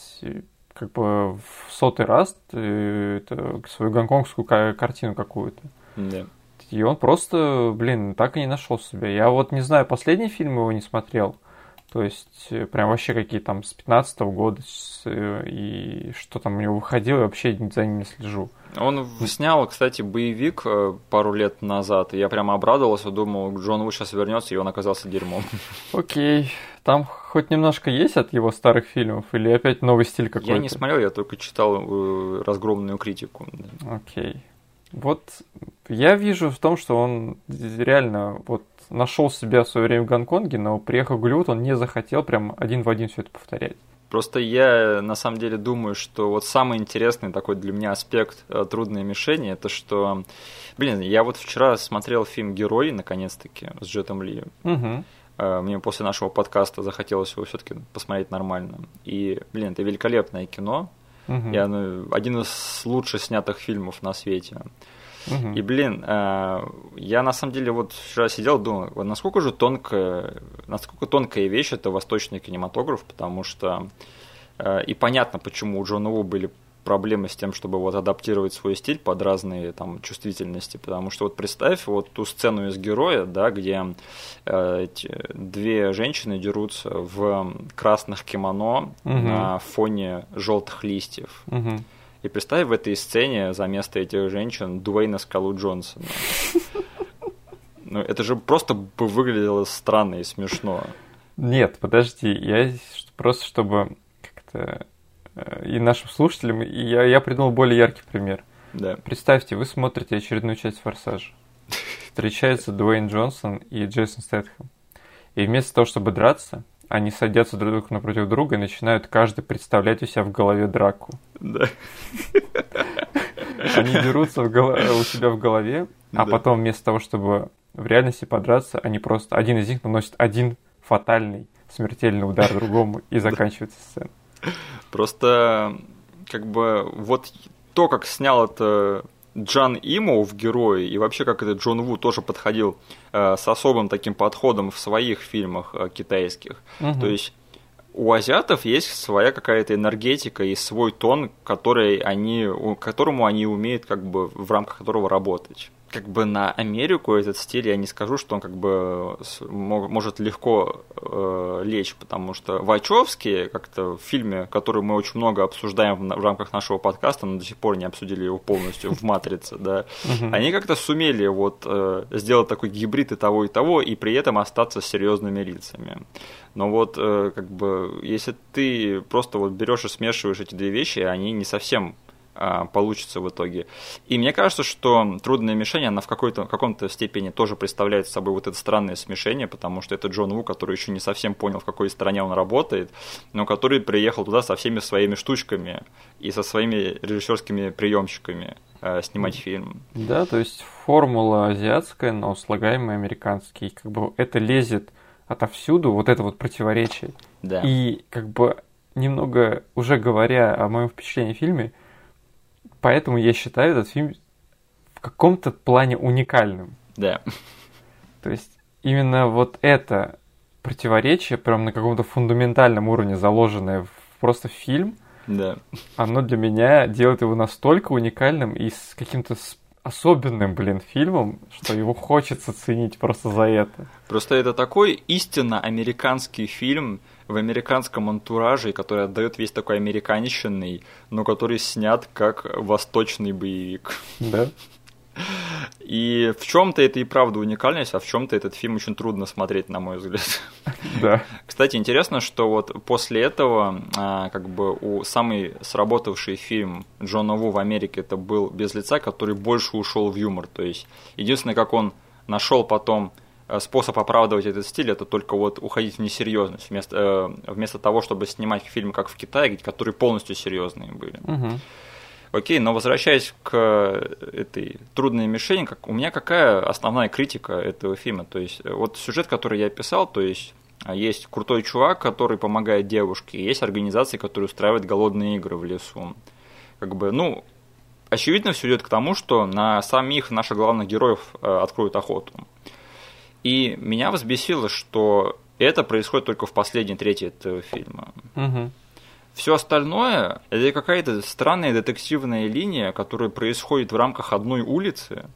как бы в сотый раз э, это, свою гонконгскую картину какую-то. Да. И он просто, блин, так и не нашел себя. Я вот не знаю, последний фильм его не смотрел. То есть, э, прям вообще какие там с 15 -го года с, э, и что там у него выходило, я вообще за ним не слежу. Он снял, кстати, боевик э, пару лет назад, и я прямо обрадовался, думал, Джон Ву сейчас вернется, и он оказался дерьмом. Окей. Там хоть немножко есть от его старых фильмов, или опять новый стиль какой-то? Я не смотрел, я только читал разгромную критику. Окей. Вот я вижу в том, что он реально вот нашел себя в свое время в Гонконге, но приехав в Голливуд, он не захотел прям один в один все это повторять. Просто я на самом деле думаю, что вот самый интересный такой для меня аспект э, трудной мишени, это что, блин, я вот вчера смотрел фильм Герой, наконец-таки, с Джетом Ли. Угу. Мне после нашего подкаста захотелось его все-таки посмотреть нормально. И, блин, это великолепное кино. Угу. И оно один из лучше снятых фильмов на свете. Угу. И, блин, э, я на самом деле вот вчера сидел, думал, насколько же тонкая, насколько тонкая вещь это восточный кинематограф, потому что э, и понятно, почему у Джона Ву были проблемы с тем, чтобы вот адаптировать свой стиль под разные там чувствительности, потому что вот представь вот ту сцену из героя, да, где э, две женщины дерутся в красных кимоно Угу. на фоне желтых листьев. Угу. И представь в этой сцене за место этих женщин Дуэйна Скалу Джонсона. Ну, это же просто бы выглядело странно и смешно. Нет, подожди, я просто чтобы как-то и нашим слушателям, и я, я придумал более яркий пример. Да. Представьте, вы смотрите очередную часть «Форсажа». Встречаются Дуэйн Джонсон и Джейсон Стэтхэм. И вместо того, чтобы драться, они садятся друг напротив друга и начинают каждый представлять у себя в голове драку. Да. Они дерутся в голо- у себя в голове, а Да. потом вместо того, чтобы в реальности подраться, они просто... Один из них наносит один фатальный, смертельный удар другому, и заканчивается сцена. Просто, как бы, вот то, как снял это Джан Имоу в «Герое», и вообще, как этот Джон Ву тоже подходил э, с особым таким подходом в своих фильмах э, китайских. Мгм. То есть у азиатов есть своя какая-то энергетика и свой тон, который они, которому они умеют как бы в рамках которого работать. Как бы на Америку этот стиль я не скажу, что он как бы мо- может легко э, лечь, потому что Вачовски как-то в фильме, который мы очень много обсуждаем в, в рамках нашего подкаста, но до сих пор не обсудили его полностью в «Матрице», да, они как-то сумели вот э, сделать такой гибрид и того, и того, и при этом остаться серьезными лицами. Но вот э, как бы если ты просто вот берешь и смешиваешь эти две вещи, они не совсем получится в итоге. И мне кажется, что трудная мишень, она в какой-то в каком-то степени тоже представляет собой вот это странное смешение, потому что это Джон Ву, который еще не совсем понял, в какой стране он работает, но который приехал туда со всеми своими штучками и со своими режиссерскими приемщиками э, снимать фильм. Да, то есть формула азиатская, но слагаемый американский. Как бы это лезет отовсюду, вот это вот противоречие. Да. И как бы немного уже говоря о моем впечатлении о фильме, поэтому я считаю этот фильм в каком-то плане уникальным. Да. То есть именно вот это противоречие, прям на каком-то фундаментальном уровне заложенное в просто фильм, Да. оно для меня делает его настолько уникальным и с каким-то особенным, блин, фильмом, что его хочется ценить просто за это. Просто это такой истинно американский фильм в американском антураже, который отдает весь такой американщинный, но который снят как восточный боевик. Да? И в чем-то это и правда уникальность, а в чем-то этот фильм очень трудно смотреть, на мой взгляд. Да. Кстати, интересно, что вот после этого, а, как бы у самый сработавший фильм Джона Ву в Америке это был «Без лица», который больше ушел в юмор. То есть, единственное, как он нашел потом способ оправдывать этот стиль, это только вот уходить в несерьезность, вместо, э, вместо того, чтобы снимать фильмы, как в Китае, которые полностью серьезные были. Мгм. Окей, но возвращаясь к этой трудной мишени, как, у меня какая основная критика этого фильма? То есть, э, вот сюжет, который я писал, то есть, а, есть крутой чувак, который помогает девушке, есть организации, которые устраивают голодные игры в лесу. Как бы, ну, очевидно, все идет к тому, что на самих наших главных героев э, откроют охоту. И меня взбесило, что это происходит только в последней трети этого фильма. Мгм. Все остальное это какая-то странная детективная линия, которая происходит в рамках одной улицы.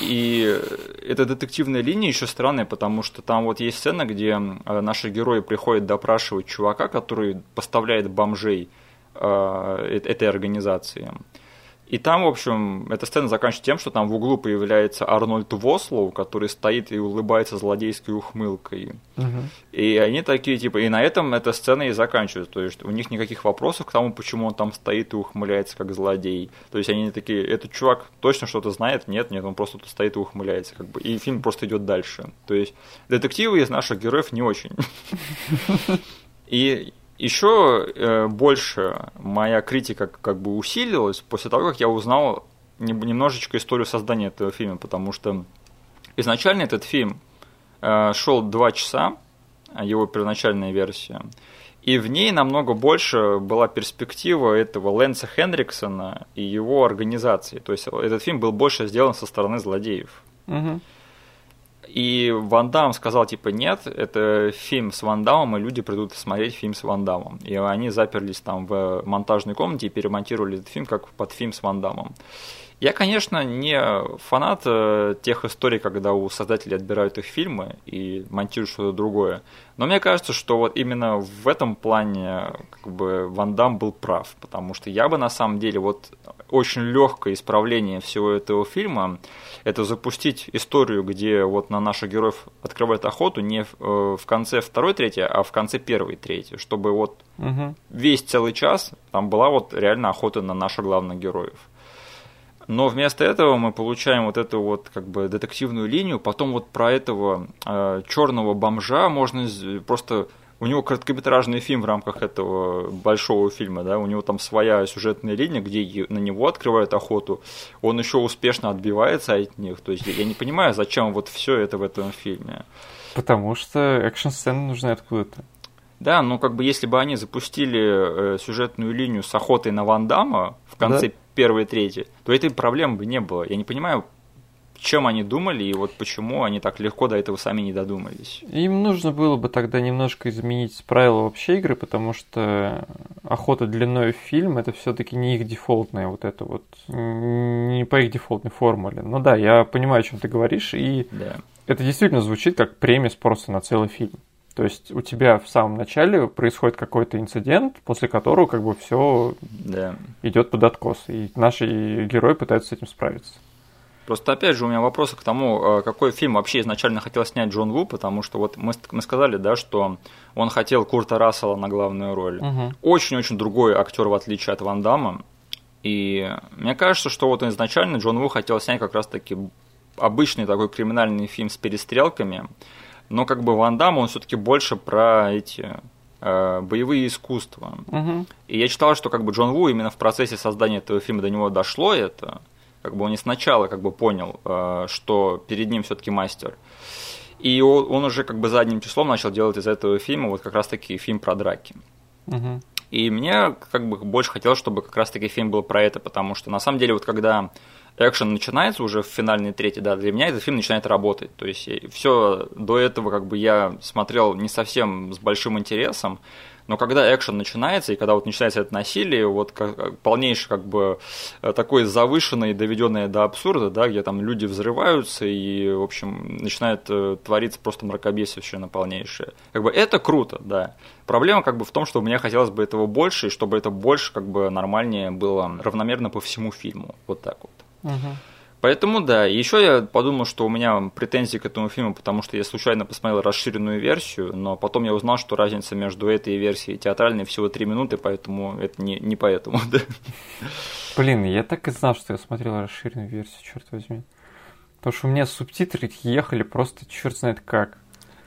И эта детективная линия еще странная, потому что там вот есть сцена, где наши герои приходят допрашивать чувака, который поставляет бомжей э, э- этой организации. И там, в общем, эта сцена заканчивается тем, что там в углу появляется Арнольд Вослоу, который стоит и улыбается злодейской ухмылкой. Угу. И они такие, типа, и на этом эта сцена и заканчивается. То есть у них никаких вопросов к тому, почему он там стоит и ухмыляется как злодей. То есть они такие, этот чувак точно что-то знает? Нет, нет, он просто тут стоит и ухмыляется. Как бы. И фильм просто идет дальше. То есть детективы из наших героев не очень. И еще э, больше моя критика как бы усилилась после того, как я узнал немножечко историю создания этого фильма, потому что изначально этот фильм э, шел два часа, его первоначальная версия, и в ней намного больше была перспектива этого Лэнса Хенриксона и его организации. То есть этот фильм был больше сделан со стороны злодеев. Угу. И Ван Дам сказал, типа, нет, это фильм с Ван Дамом, и люди придут смотреть фильм с Ван Дамом. И они заперлись там в монтажной комнате и перемонтировали этот фильм как под фильм с Ван Дамом. Я, конечно, не фанат э, тех историй, когда у создателей отбирают их фильмы и монтируют что-то другое. Но мне кажется, что вот именно в этом плане как бы Ван Дам был прав, потому что я бы на самом деле вот очень легкое исправление всего этого фильма это запустить историю, где вот на наших героев открывают охоту не в, э, в конце второй трети, а в конце первой трети, чтобы вот угу. весь целый час там была вот реально охота на наших главных героев. Но вместо этого мы получаем вот эту вот как бы детективную линию, потом вот про этого э, черного бомжа можно просто у него короткометражный фильм в рамках этого большого фильма, да, у него там своя сюжетная линия, где на него открывают охоту, он еще успешно отбивается от них, то есть я не понимаю, зачем вот все это в этом фильме. Потому что экшн-сцены нужны откуда-то. Да, ну как бы если бы они запустили э, сюжетную линию с охотой на Ван Дамма в конце да? Первой трети, то этой проблемы бы не было. Я не понимаю, чем они думали и вот почему они так легко до этого сами не додумались. Им нужно было бы тогда немножко изменить правила вообще игры, потому что охота длиной в фильм это все-таки не их дефолтная вот это вот, не по их дефолтной формуле. Ну да, я понимаю, о чем ты говоришь, и да. это действительно звучит как премис просто на целый фильм. То есть у тебя в самом начале происходит какой-то инцидент, после которого как бы все да. идет под откос, и наши герои пытаются с этим справиться. Просто опять же у меня вопросы к тому, э, какой фильм вообще изначально хотел снять Джон Ву, потому что вот мы, мы сказали, да, что он хотел Курта Рассела на главную роль. Угу. Очень-очень другой актер, в отличие от Ван Дамма. И мне кажется, что вот изначально Джон Ву хотел снять как раз-таки обычный такой криминальный фильм с перестрелками, но как бы Ван Дам, он все-таки больше про эти э, боевые искусства. Угу. И я читал, что как бы Джон Ву именно в процессе создания этого фильма до него дошло это, как бы он не сначала как бы понял, э, что перед ним все-таки мастер. И он уже как бы задним числом начал делать из этого фильма вот как раз-таки фильм про драки. Угу. И мне как бы больше хотелось, чтобы как раз-таки фильм был про это, потому что на самом деле вот когда экшен начинается уже в финальной трети, да, для меня этот фильм начинает работать. То есть все до этого как бы я смотрел не совсем с большим интересом, но когда экшен начинается, и когда вот начинается это насилие, вот как, полнейшее как бы э, такое завышенное и доведенное до абсурда, да, где там люди взрываются и, в общем, начинает э, твориться просто мракобесие полнейшее. Как бы это круто, да. Проблема как бы в том, что мне хотелось бы этого больше, и чтобы это больше как бы нормальнее было равномерно по всему фильму. Вот так вот. Угу. Поэтому да, еще я подумал, что у меня претензии к этому фильму, потому что я случайно посмотрел расширенную версию, но потом я узнал, что разница между этой версией и театральной всего 3 минуты, поэтому это не, не поэтому, да. Блин, я так и знал, что я смотрел расширенную версию, черт возьми. Потому что у меня субтитры ехали просто черт знает как.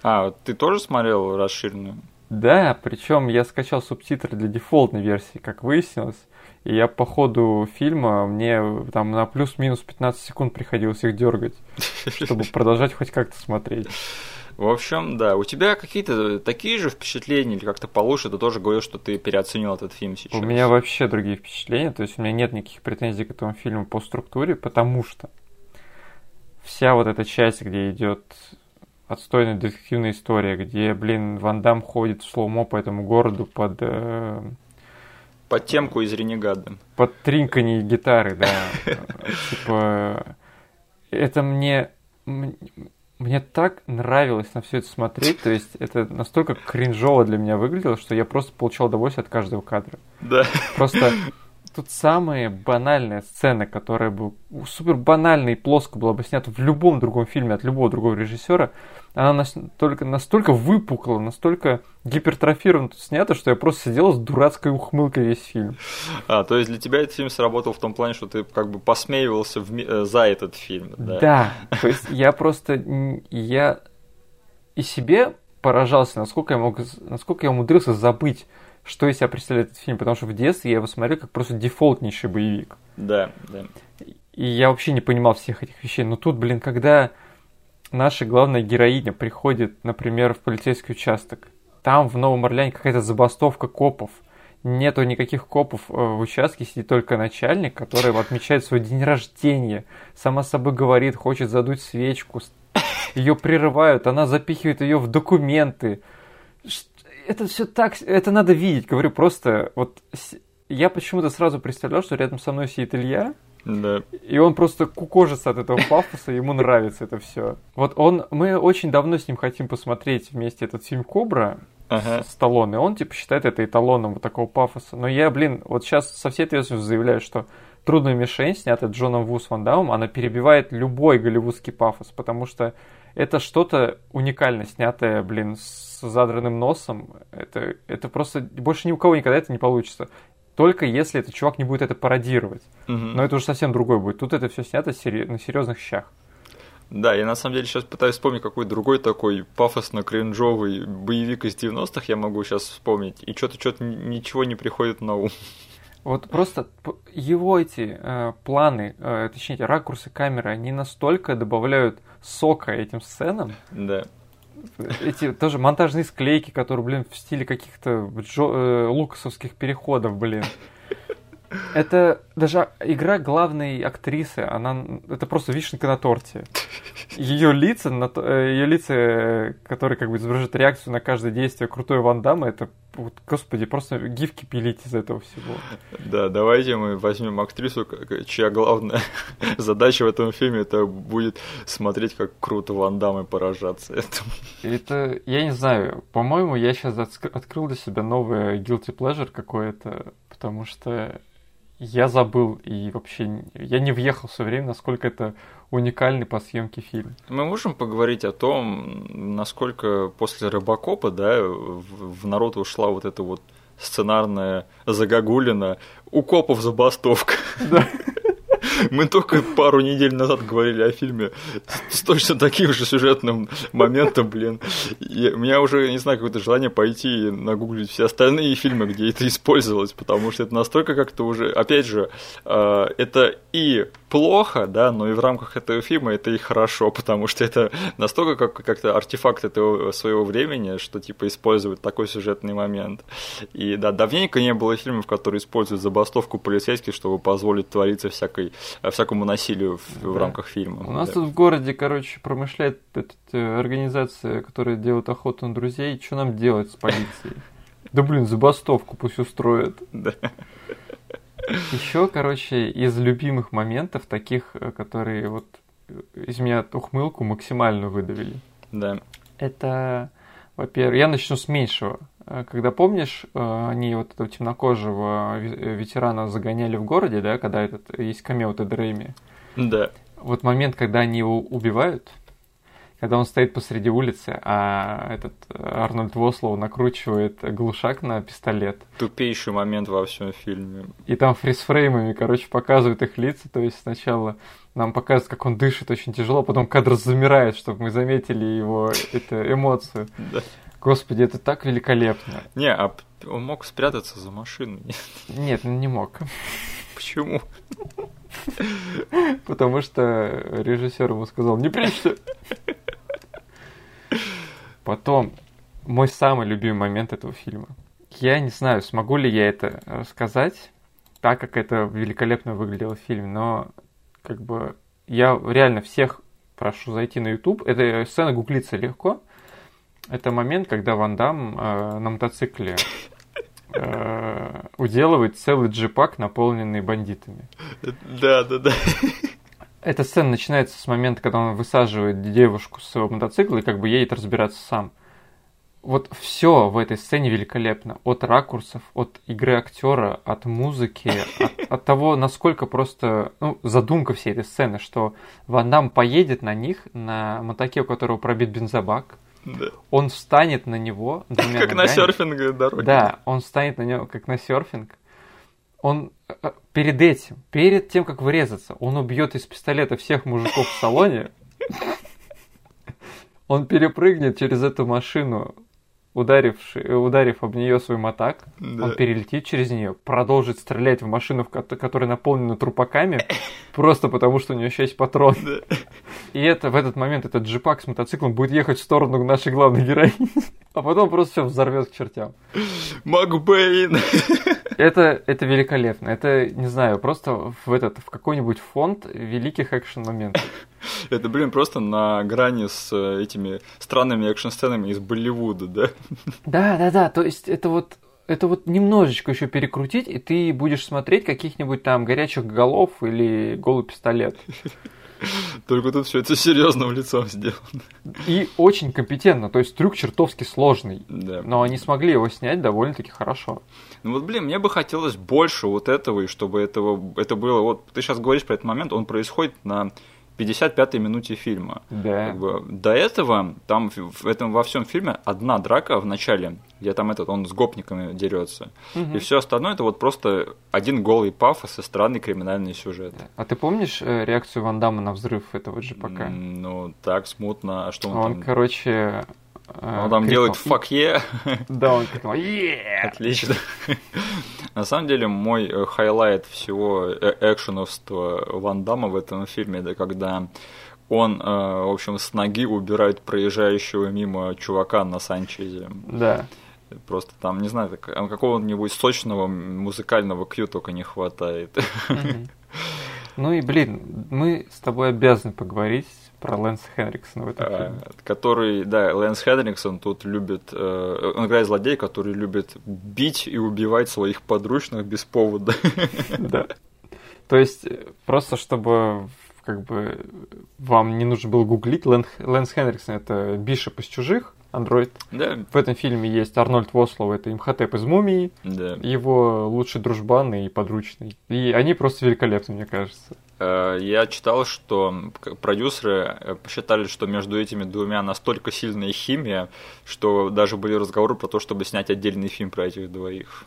А, ты тоже смотрел расширенную? Да, причем я скачал субтитры для дефолтной версии, как выяснилось. И я по ходу фильма, мне там на плюс-минус 15 секунд приходилось их дергать, чтобы продолжать хоть как-то смотреть. В общем, да, у тебя какие-то такие же впечатления или как-то получше, ты тоже говорил, что ты переоценил этот фильм сейчас. У меня вообще другие впечатления, то есть у меня нет никаких претензий к этому фильму по структуре, потому что вся вот эта часть, где идет отстойная детективная история, где, блин, Ван Дам ходит в слоумо по этому городу под э, под темку из Ренегада. Под тринканье гитары, да. Типа, это мне... Мне так нравилось на все это смотреть, то есть это настолько кринжово для меня выглядело, что я просто получал удовольствие от каждого кадра. Да. Просто тут самая банальная сцена, которая бы супер банально и плоско была бы снята в любом другом фильме от любого другого режиссера, она настолько, настолько выпукла, настолько гипертрофирована тут снята, что я просто сидел с дурацкой ухмылкой весь фильм. А, то есть для тебя этот фильм сработал в том плане, что ты как бы посмеивался в, э, за этот фильм, да? Да, то есть я просто, я и себе поражался, насколько я мог, насколько я умудрился забыть, что из себя представляет этот фильм, потому что в детстве я его смотрел как просто дефолтнейший боевик. Да, да. И я вообще не понимал всех этих вещей. Но тут, блин, когда наша главная героиня приходит, например, в полицейский участок, там в Новом Орлеане какая-то забастовка копов, нету никаких копов э, в участке, сидит только начальник, который отмечает свой день рождения, сама собой говорит, хочет задуть свечку, ее прерывают, она запихивает ее в документы. Это все так, это надо видеть, говорю, просто вот я почему-то сразу представлял, что рядом со мной сидит Илья, да. И он просто кукожится от этого пафоса, ему нравится это все. Вот он, мы очень давно с ним хотим посмотреть вместе этот фильм Кобра ага. с Сталлоне. Он типа считает это эталоном вот такого пафоса. Но я, блин, вот сейчас со всей ответственностью заявляю, что «Трудная мишень», снятая Джоном Ву с Ван Дамом, она перебивает любой голливудский пафос, потому что это что-то уникально снятое, блин, с задранным носом. Это, это просто больше ни у кого никогда это не получится. Только если этот чувак не будет это пародировать. Угу. Но это уже совсем другой будет. Тут это все снято сери- на серьезных щах. Да, я на самом деле сейчас пытаюсь вспомнить какой другой такой пафосно-кринжовый боевик из 90-х я могу сейчас вспомнить, и что-то что-то ничего не приходит на ум. Вот просто его эти э, планы, э, точнее, ракурсы камеры, они настолько добавляют сока этим сценам. Да эти тоже монтажные склейки, которые, блин, в стиле каких-то э, лукасовских переходов, блин. Это даже игра главной актрисы, она это просто вишенка на торте. Ее лица, на, э, ее лица, которые как бы изображают реакцию на каждое действие крутой Ван Дамма, это, господи, просто гифки пилить из этого всего. Да, давайте мы возьмем актрису, чья главная задача в этом фильме это будет смотреть, как круто Ван Дамм и поражаться этому. Это, я не знаю, по-моему, я сейчас открыл для себя новое guilty pleasure какое-то, потому что я забыл и вообще я не въехал все время, насколько это уникальный по съемке фильм. Мы можем поговорить о том, насколько после Рыбакопа, да, в народ ушла вот эта вот сценарная загогулина у копов забастовка. Да. Мы только пару недель назад говорили о фильме с точно таким же сюжетным моментом, блин. И у меня уже, не знаю, какое-то желание пойти и нагуглить все остальные фильмы, где это использовалось, потому что это настолько как-то уже, опять же, э, это и плохо, да, но и в рамках этого фильма это и хорошо, потому что это настолько как, как-то артефакт этого своего времени, что типа используют такой сюжетный момент. И да, давненько не было фильмов, которые используют забастовку полицейских, чтобы позволить твориться всякой, всякому насилию в, да. в рамках фильма. У нас да. тут в городе, короче, промышляет эта э, организация, которая делает охоту на друзей. Что нам делать с полицией? Да блин, забастовку пусть устроят. Да. Еще, короче, из любимых моментов, таких, э, которые вот э, из меня ухмылку максимально выдавили. Да. Это, во-первых, я начну с меньшего. Э, когда помнишь, они вот этого темнокожего ветерана загоняли в городе, да, когда этот есть камео Тедерейми. Да. Вот момент, когда они его убивают, когда он стоит посреди улицы, а этот э, Арнольд Вослоу накручивает глушак на пистолет. Тупейший момент во всем фильме. И там фрисфреймами, короче, показывают их лица, то есть сначала нам показывают, как он дышит очень тяжело, потом кадр замирает, чтобы мы заметили его это, эмоцию. Господи, это так великолепно. Не, а он мог спрятаться за машиной. Нет, не мог. Почему? Потому что режиссер ему сказал, не прячься. Потом, мой самый любимый момент этого фильма. Я не знаю, смогу ли я это рассказать, так как это великолепно выглядело в фильме, но как бы я реально всех прошу зайти на YouTube. Эта сцена гуглится легко. Это момент, когда Ван Дам э, на мотоцикле э, уделывает целый джипак, наполненный бандитами. Да, да, да. Эта сцена начинается с момента, когда он высаживает девушку с своего мотоцикла и как бы едет разбираться сам. вот все в этой сцене великолепно. От ракурсов, от игры актера, от музыки, от, от того, насколько просто ну, задумка всей этой сцены, что Ван Дам поедет на них, на мотоке, у которого пробит бензобак, Да. он встанет на него двумя Как на ногами. серфинговой дороге. Да, он встанет на него как на серфинг. Он э, перед этим, перед тем, как вырезаться, он убьет из пистолета всех мужиков в салоне. Он перепрыгнет через эту машину, ударивши, э, ударив об нее свой мотак. Да. Он перелетит через нее, продолжит стрелять в машину, в ко- которая наполнена трупаками, просто потому что у него еще есть патрон. Да. И это в этот момент этот джипак с мотоциклом будет ехать в сторону нашей главной героини, а потом просто все взорвет к чертям. Макбейн. Это, это великолепно. Это, не знаю, просто в этот, в какой-нибудь фонд великих экшен-моментов. Это, блин, просто на грани с э, этими странными экшн-сценами из Болливуда, да? Да, да, да. То есть это вот это вот немножечко еще перекрутить, и ты будешь смотреть каких-нибудь там горячих голов или голый пистолет. Только тут все это серьезным лицом сделано. И очень компетентно. То есть трюк чертовски сложный. Да. Но они смогли его снять довольно-таки хорошо. Ну вот, блин, мне бы хотелось больше вот этого, и чтобы этого, это было... Вот ты сейчас говоришь про этот момент, он происходит на 55-й минуте фильма. Да. Как бы, до этого там в этом во всем фильме одна драка в начале, где там этот он с гопниками дерется, Мгм. и все остальное это вот просто один голый пафос и странный криминальный сюжет. А ты помнишь э, реакцию Ван Дамма на взрыв этого джипака? М, Ну так смутно, а что он, Он, там? короче... э, Он там крикнул, делает fuck yeah. Да, он крикнул «Yeah!» Отлично. На самом деле, мой э, хайлайт всего э- экшеновства Ван Дамма в этом фильме, это когда он, э, в общем, с ноги убирает проезжающего мимо чувака на Санчезе. Да. Просто там, не знаю, а какого-нибудь сочного музыкального cue только не хватает. Ну и, блин, мы с тобой обязаны поговорить про Лэнса Хенриксона в этом А, фильме. Который, да, Лэнс Хенриксон тут любит, э, он играет злодея, который любит бить и убивать своих подручных без повода. Да. То есть, э, просто чтобы как бы вам не нужно было гуглить, Лэн- Лэнс Хенриксон это Бишоп из «Чужих», андроид. Да, В этом фильме есть Арнольд Вослов, это Имхотеп из «Мумии», да. его лучший дружбан и подручный. И они просто великолепны, мне кажется. Э, Я читал, что продюсеры э, посчитали, что между этими двумя настолько сильная химия, что даже были разговоры про то, чтобы снять отдельный фильм про этих двоих.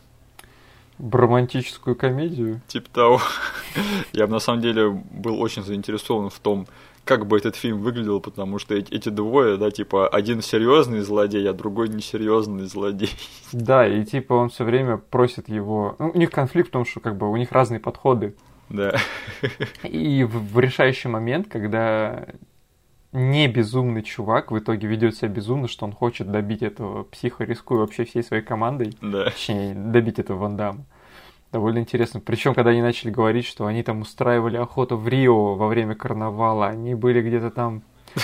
Романтическую комедию. Типа того. Я бы на самом деле был очень заинтересован в том, как бы этот фильм выглядел, потому что эти, эти двое, да, типа один серьезный злодей, а другой несерьезный злодей. Да, и типа он все время просит его... Ну, у них конфликт в том, что как бы у них разные подходы. Да. И в, в решающий момент, когда не безумный чувак в итоге ведет себя безумно, что он хочет добить этого психа, рискуя вообще всей своей командой, Да. точнее, добить этого Ван Дамма. Довольно интересно. Причем, когда они начали говорить, что они там устраивали охоту в Рио во время карнавала, они были где-то там...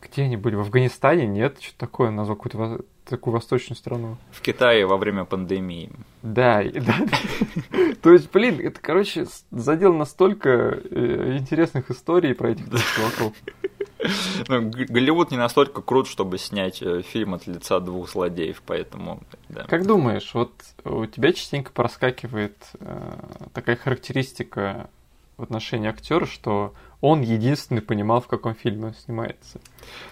Где они были? В Афганистане? Нет? Что такое? Назвал какую-то такую восточную страну. В Китае во время пандемии. Да, да. То есть, блин, это, короче, задел настолько э, интересных историй про этих чуваков. Ну, Голливуд не настолько крут, чтобы снять э, фильм от лица двух злодеев, поэтому, да. Как думаешь, вот у тебя частенько проскакивает э, такая характеристика в отношении актера, что он единственный понимал, в каком фильме он снимается.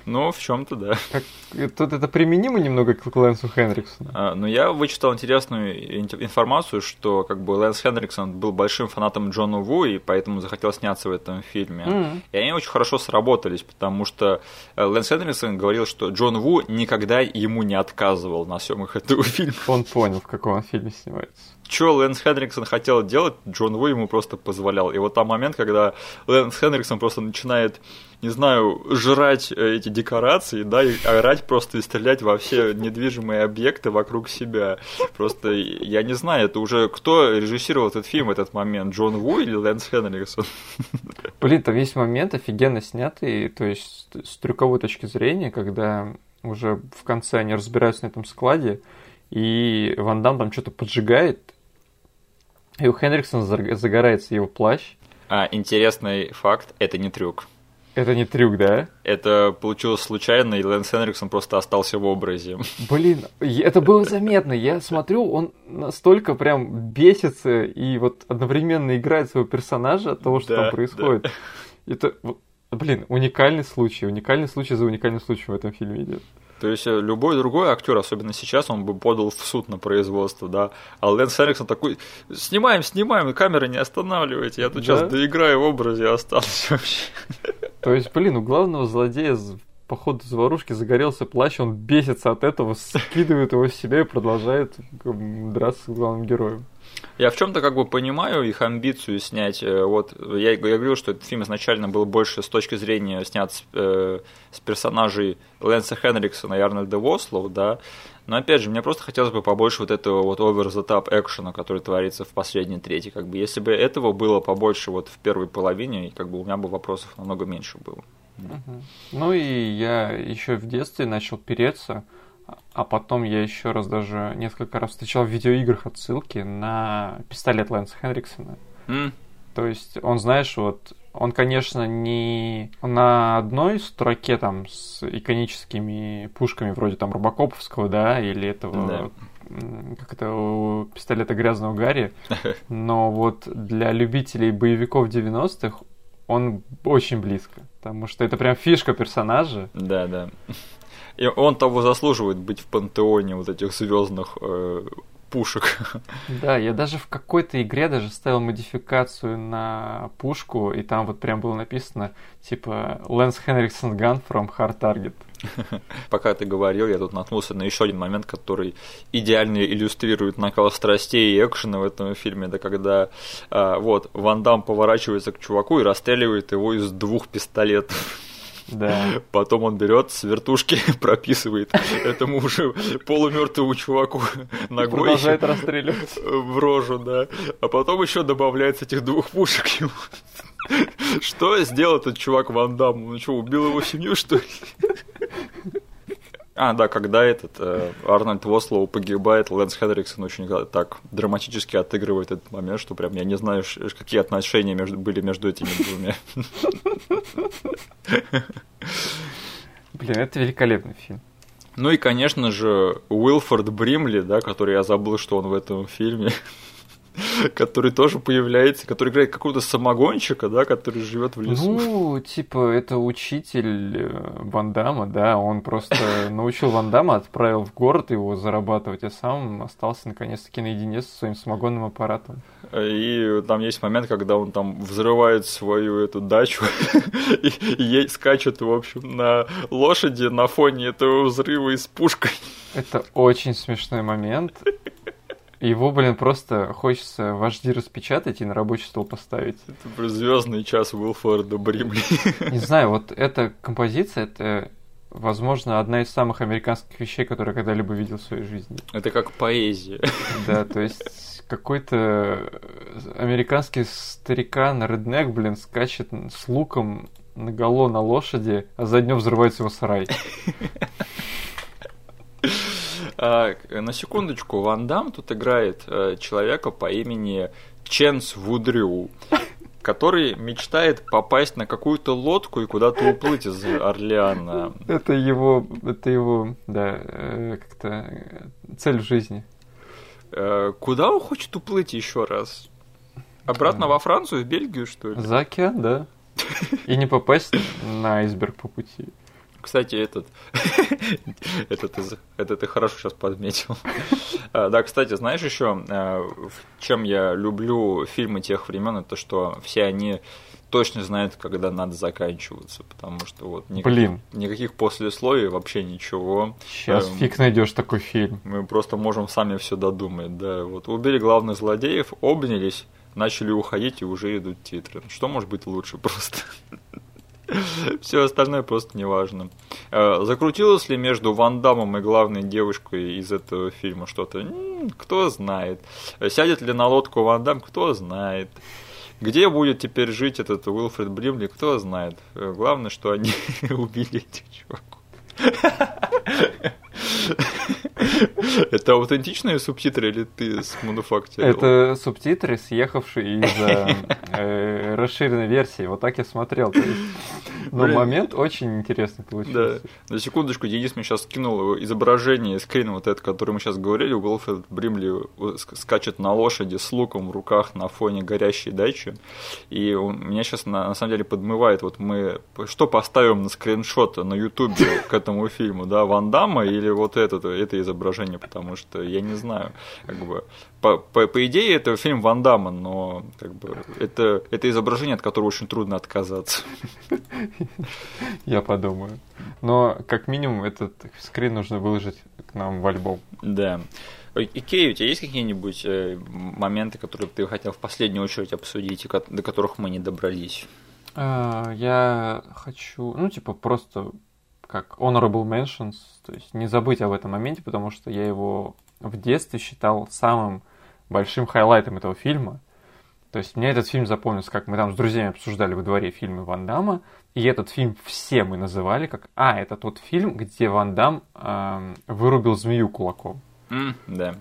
Ну, в чем-то, да. Как, э, тут это применимо немного к Лэнсу Хенриксону? А, Но я вычитал интересную ин- информацию, что как бы Лэнс Хендриксон был большим фанатом Джона Ву, и поэтому захотел сняться в этом фильме. М. И они очень хорошо сработались, потому что э, Лэнс Хендриксон говорил, что Джон Ву никогда ему не отказывал на съемках этого фильма. Он понял, в каком он фильме снимается. Что Лэнс Хендриксон хотел делать, Джон Ву ему просто позволял. И вот там момент, когда Лэнс Хендриксон просто начинает, не знаю, жрать э, эти декорации, да, и орать просто и стрелять во все недвижимые объекты вокруг себя. Просто я не знаю, это уже кто режиссировал этот фильм в этот момент, Джон Ву или Лэнс Хендриксон? Блин, там есть момент офигенно снятый, то есть с трюковой точки зрения, когда уже в конце они разбираются на этом складе, и Ван Дам там что-то поджигает, и у Хендриксона заг- загорается его плащ. А, интересный факт, это не трюк. Это не трюк, да? Это получилось случайно, и Лэнс Хенриксон просто остался в образе. Блин, это было заметно. Я смотрю, он настолько прям бесится и вот одновременно играет своего персонажа от того, что да, там происходит. Да. Это, блин, уникальный случай. Уникальный случай за уникальным случаем в этом фильме идет. То есть э, любой другой актер, особенно сейчас, он бы подал в суд на производство, да. А Лэнс Эриксон такой, снимаем, снимаем, камеры не останавливайте, я тут да? сейчас доиграю в образе, остался вообще. То есть, блин, у главного злодея по ходу заварушки загорелся плащ, он бесится от этого, скидывает его с себя и продолжает драться с главным героем. Я в чем-то как бы понимаю их амбицию снять. Э, вот я, я говорил, что этот фильм изначально был больше с точки зрения снят с, э, с персонажей Лэнса Хенриксона и Арнольда Вослоу, да. Но опять же, мне просто хотелось бы побольше вот этого вот over the top экшена, который творится в последней трети. Как бы если бы этого было побольше вот в первой половине, как бы у меня бы вопросов намного меньше было. Угу. Ну и я еще в детстве начал переться а потом я еще раз даже несколько раз встречал в видеоиграх отсылки на пистолет Лэнса Хенриксона. Mm. То есть он, знаешь, вот он, конечно, не на одной строке там с иконическими пушками вроде там Рубакоповского, да, или этого да. как это у пистолета грязного Гарри, но вот для любителей боевиков 90-х он очень близко, потому что это прям фишка персонажа. Да, да. И он того заслуживает быть в пантеоне вот этих звездных э, пушек. Да, я даже в какой-то игре даже ставил модификацию на пушку, и там вот прям было написано, типа, Lance Henriksen Gun from Hard Target. Пока ты говорил, я тут наткнулся на еще один момент, который идеально иллюстрирует накал страстей и экшена в этом фильме. Это когда а, вот Ван Дам поворачивается к чуваку и расстреливает его из двух пистолетов. Да. Потом он берет с вертушки, прописывает этому уже полумертвому чуваку ногой. Продолжает расстреливать. В рожу, да. А потом еще добавляется этих двух пушек ему. Что сделал этот чувак Ван Дам? Он что, убил его семью, что ли? А, да, когда этот э, Арнольд Вослоу погибает, Лэнс Хедриксон очень так драматически отыгрывает этот момент, что прям я не знаю, какие отношения между, были между этими двумя. Блин, это великолепный фильм. Ну и, конечно же, Уилфорд Бримли, да, который я забыл, что он в этом фильме. который тоже появляется, который играет какого-то самогонщика, да, который живет в лесу. Ну, типа, это учитель э, Вандама, да, он просто научил Вандама, отправил в город его зарабатывать, а сам остался наконец-таки наедине со своим самогонным аппаратом. И там есть момент, когда он там взрывает свою эту дачу и, и скачет, в общем, на лошади на фоне этого взрыва и с пушкой. Это очень смешной момент. Его, блин, просто хочется вожди распечатать и на рабочий стол поставить. Это звездный час Уилфорда Бримли. Не знаю, вот эта композиция, это, возможно, одна из самых американских вещей, которые я когда-либо видел в своей жизни. Это как поэзия. Да, то есть какой-то американский старикан, реднек, блин, скачет с луком наголо на лошади, а за днем взрывается его сарай. А, на секундочку, Ван Дам тут играет э, человека по имени Ченс Вудрю, который мечтает попасть на какую-то лодку и куда-то уплыть из Орлеана. Это его, это его, да, э, как-то э, цель в жизни. Куда он хочет уплыть еще раз? Обратно во Францию, в Бельгию, что ли? За океан, да. И не попасть на айсберг по пути. Кстати, этот, этот, из, это ты хорошо сейчас подметил. А, да, кстати, знаешь еще, а, чем я люблю фильмы тех времен, это что все они точно знают, когда надо заканчиваться, потому что вот никаких, Блин. никаких послесловий, вообще ничего. Сейчас эм, фиг найдешь такой фильм. Мы просто можем сами все додумать, да. Вот убили главных злодеев, обнялись, начали уходить и уже идут титры. Что может быть лучше просто? Все остальное просто не важно. Э, закрутилось ли между Ван Дамом и главной девушкой из этого фильма что-то? Кто знает. Сядет ли на лодку Ван Дам? Кто знает. Где будет теперь жить этот Уилфред Бримли? Кто знает. Э, главное, что они убили этих чуваков. Это аутентичные субтитры или ты с мануфактурой? Это субтитры, съехавшие из э, расширенной версии. Вот так я смотрел. Но момент очень интересный получился. Да. На секундочку, Денис мне сейчас скинул изображение скрин вот это, который мы сейчас говорили. Уилфред Бримли скачет на лошади с луком в руках на фоне горящей дачи. И он, меня сейчас на, на самом деле подмывает. Вот мы что поставим на скриншот на ютубе к этому фильму, да, Ван Дамма или вот это, это изображение, потому что я не знаю, как бы по, по, по идее, это фильм Ван Дамма, но как бы это, это изображение, от которого очень трудно отказаться. Я подумаю. Но, как минимум, этот скрин нужно выложить к нам в альбом. Да. Икей, у тебя есть какие-нибудь э, моменты, которые ты хотел в последнюю очередь обсудить, и до которых мы не добрались? А, я хочу, ну, типа, просто как honorable mentions, то есть не забыть об этом моменте, потому что я его в детстве считал самым большим хайлайтом этого фильма. То есть мне этот фильм запомнился, как мы там с друзьями обсуждали во дворе фильмы Ван Дамма, и этот фильм все мы называли как «А, это тот фильм, где Ван Дам э, вырубил змею кулаком». Mm, да.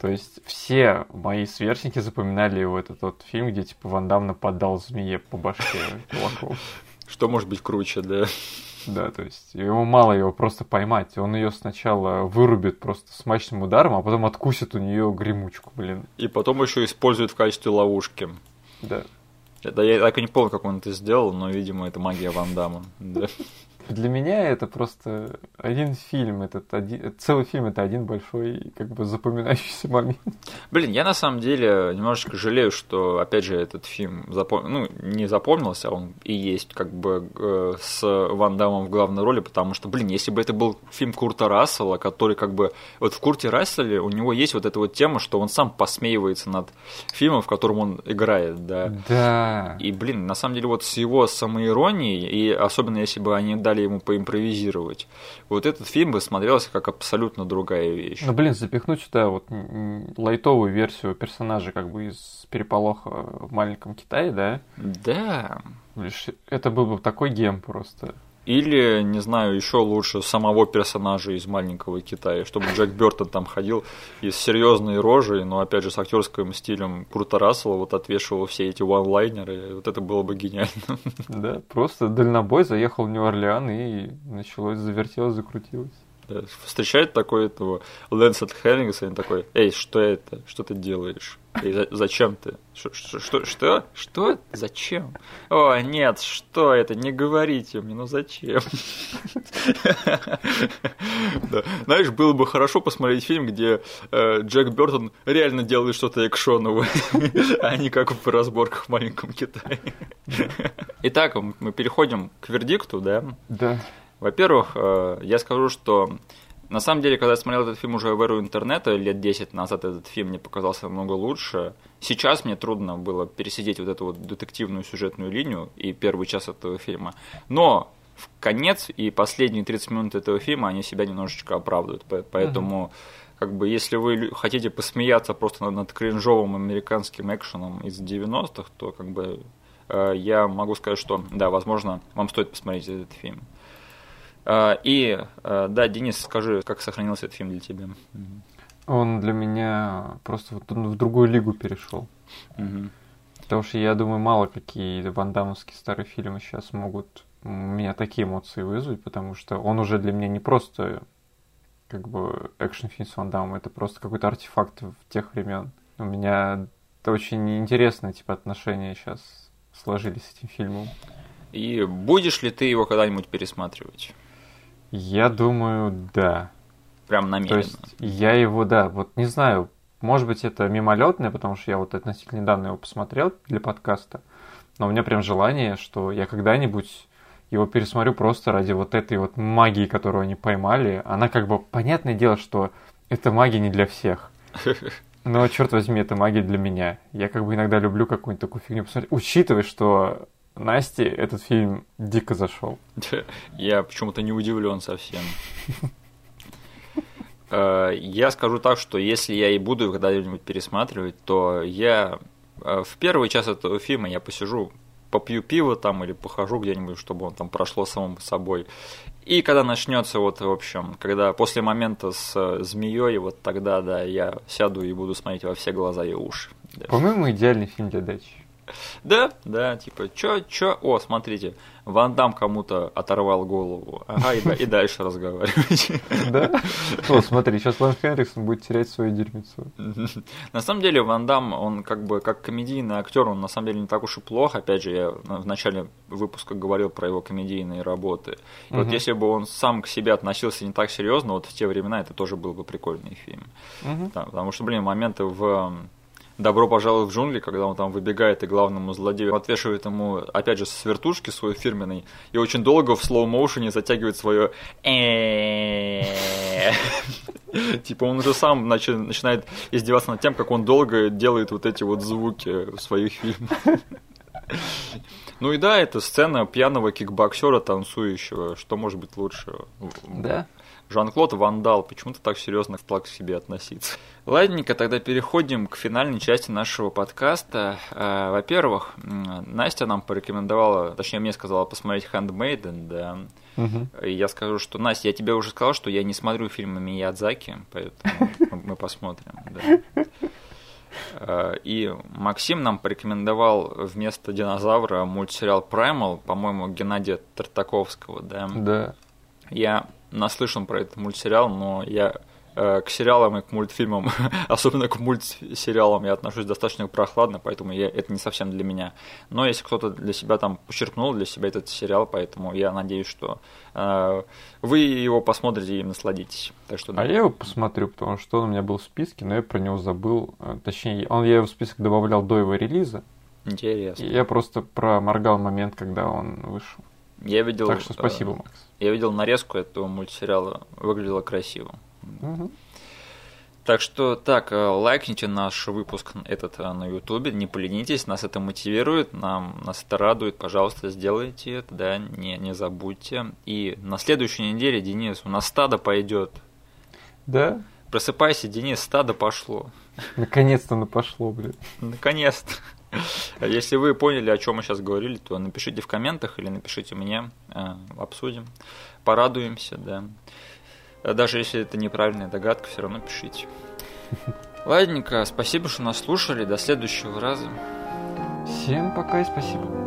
То есть все мои сверстники запоминали его, это тот фильм, где типа Ван Дам нападал змее по башке кулаком. Что может быть круче, да? Да, то есть ему мало его просто поймать. Он ее сначала вырубит просто смачным ударом, а потом откусит у нее гремучку, блин. И потом еще использует в качестве ловушки. Да. Это, я так и не помню, как он это сделал, но, видимо, это магия Ван Дамма. Для меня это просто один фильм, этот один, целый фильм это один большой как бы запоминающийся момент. Блин, я на самом деле немножечко жалею, что опять же этот фильм запом... ну не запомнился, он и есть как бы э, с Ван Дамом в главной роли, потому что, блин, если бы это был фильм Курта Рассела, который как бы вот в Курте Расселе у него есть вот эта вот тема, что он сам посмеивается над фильмом, в котором он играет, да. Да. И блин, на самом деле вот с его самоиронией и особенно если бы они дали дали ему поимпровизировать. Вот этот фильм бы смотрелся как абсолютно другая вещь. Ну, блин, запихнуть сюда вот лайтовую версию персонажа как бы из переполоха в маленьком Китае, да? Да. Это был бы такой гем просто. Или, не знаю, еще лучше самого персонажа из маленького Китая, чтобы Джек Бертон там ходил и с серьезной рожей, но опять же с актерским стилем Курта Рассела вот отвешивал все эти ванлайнеры. Вот это было бы гениально. Да, просто дальнобой заехал в Нью-Орлеан и началось, завертелось, закрутилось. Да, встречает такой этого Лэнсет Хеллингса, и такой, эй, что это? Что ты делаешь? Эй, за, зачем ты? Что, что, что? Что? Зачем? О, нет, что это? Не говорите мне, ну зачем? Знаешь, было бы хорошо посмотреть фильм, где э, Джек Бертон реально делает что-то экшоновое, а не как в разборках в маленьком Китае. Итак, мы переходим к вердикту, да? Да. Во-первых, э, я скажу, что на самом деле, когда я смотрел этот фильм уже в эру интернета, лет 10 назад этот фильм мне показался намного лучше. Сейчас мне трудно было пересидеть вот эту вот детективную сюжетную линию и первый час этого фильма. Но в конец и последние 30 минут этого фильма они себя немножечко оправдывают. Поэтому, uh-huh. как бы, если вы хотите посмеяться просто над, над кринжовым американским экшеном из 90-х, то, как бы, э, я могу сказать, что, да, возможно, вам стоит посмотреть этот фильм. А, и, а, да, Денис, скажи, как сохранился этот фильм для тебя? Он для меня просто вот в другую лигу перешел. Угу. Потому что я думаю, мало какие вандамовские старые фильмы сейчас могут у меня такие эмоции вызвать, потому что он уже для меня не просто как бы экшн-фильм с Ван Дамом, это просто какой-то артефакт в тех времен. У меня это очень интересные типа отношения сейчас сложились с этим фильмом. И будешь ли ты его когда-нибудь пересматривать? Я думаю, да. Прям намеренно. То есть я его, да, вот не знаю, может быть это мимолетное, потому что я вот относительно недавно его посмотрел для подкаста, но у меня прям желание, что я когда-нибудь его пересмотрю просто ради вот этой вот магии, которую они поймали. Она как бы, понятное дело, что эта магия не для всех. Но, черт возьми, это магия для меня. Я как бы иногда люблю какую-нибудь такую фигню посмотреть, учитывая, что Насте этот фильм дико зашел. Я почему-то не удивлен совсем. Э, я скажу так, что если я и буду когда-нибудь пересматривать, то я э, в первый час этого фильма я посижу, попью пиво там или похожу где-нибудь, чтобы он там прошло самым собой. И когда начнется, вот, в общем, когда после момента с э, змеей, вот тогда, да, я сяду и буду смотреть во все глаза и уши. По-моему, идеальный фильм для дачи. Да, да, типа, чё, чё, о, смотрите, Ван Дам кому-то оторвал голову, ага, и, и дальше разговаривать. Да? О, смотри, сейчас Лэнс Хенриксон будет терять свою дерьмицу. На самом деле, Ван Дам, он как бы, как комедийный актер, он на самом деле не так уж и плох, опять же, я в начале выпуска говорил про его комедийные работы. И вот если бы он сам к себе относился не так серьезно, вот в те времена это тоже был бы прикольный фильм. потому что, блин, моменты в «Добро пожаловать в джунгли», когда он там выбегает и главному злодею отвешивает ему, опять же, с вертушки свой фирменный, и очень долго в слоу-моушене затягивает свое Типа он уже сам начинает издеваться над тем, как он долго делает вот эти вот звуки в своих фильмах. Ну и да, это сцена пьяного кикбоксера танцующего. Что может быть лучше? Да. Жан-Клод Вандал, почему-то так серьезно стал к себе относиться. Ладненько, тогда переходим к финальной части нашего подкаста. Э, во-первых, Настя нам порекомендовала, точнее мне сказала посмотреть Handmaiden, да. Угу. И я скажу, что, Настя, я тебе уже сказал, что я не смотрю фильмы Миядзаки, поэтому мы посмотрим, да. Э, и Максим нам порекомендовал вместо динозавра мультсериал Primal, по-моему, Геннадия Тартаковского, да? Да. Я наслышан про этот мультсериал, но я э, к сериалам и к мультфильмам, особенно к мультсериалам, я отношусь достаточно прохладно, поэтому я, это не совсем для меня. Но если кто-то для себя там почерпнул для себя этот сериал, поэтому я надеюсь, что э, вы его посмотрите и насладитесь. Так что, да. А я его посмотрю, потому что он у меня был в списке, но я про него забыл. Э, точнее, он я его в список добавлял до его релиза. Интересно. И я просто проморгал момент, когда он вышел. Я видел... Так что спасибо, э, Макс. Я видел нарезку этого мультсериала. Выглядело красиво. Угу. Так что так, э, лайкните наш выпуск этот э, на Ютубе, не поленитесь, нас это мотивирует, нам, нас это радует, пожалуйста, сделайте это, да, не, не забудьте. И на следующей неделе, Денис, у нас стадо пойдет. Да? Просыпайся, Денис, стадо пошло. Наконец-то оно пошло, блин. Наконец-то. Если вы поняли, о чем мы сейчас говорили, то напишите в комментах или напишите мне, э, обсудим, порадуемся, да. Даже если это неправильная догадка, все равно пишите. Ладненько, спасибо, что нас слушали. До следующего раза. Всем пока и спасибо.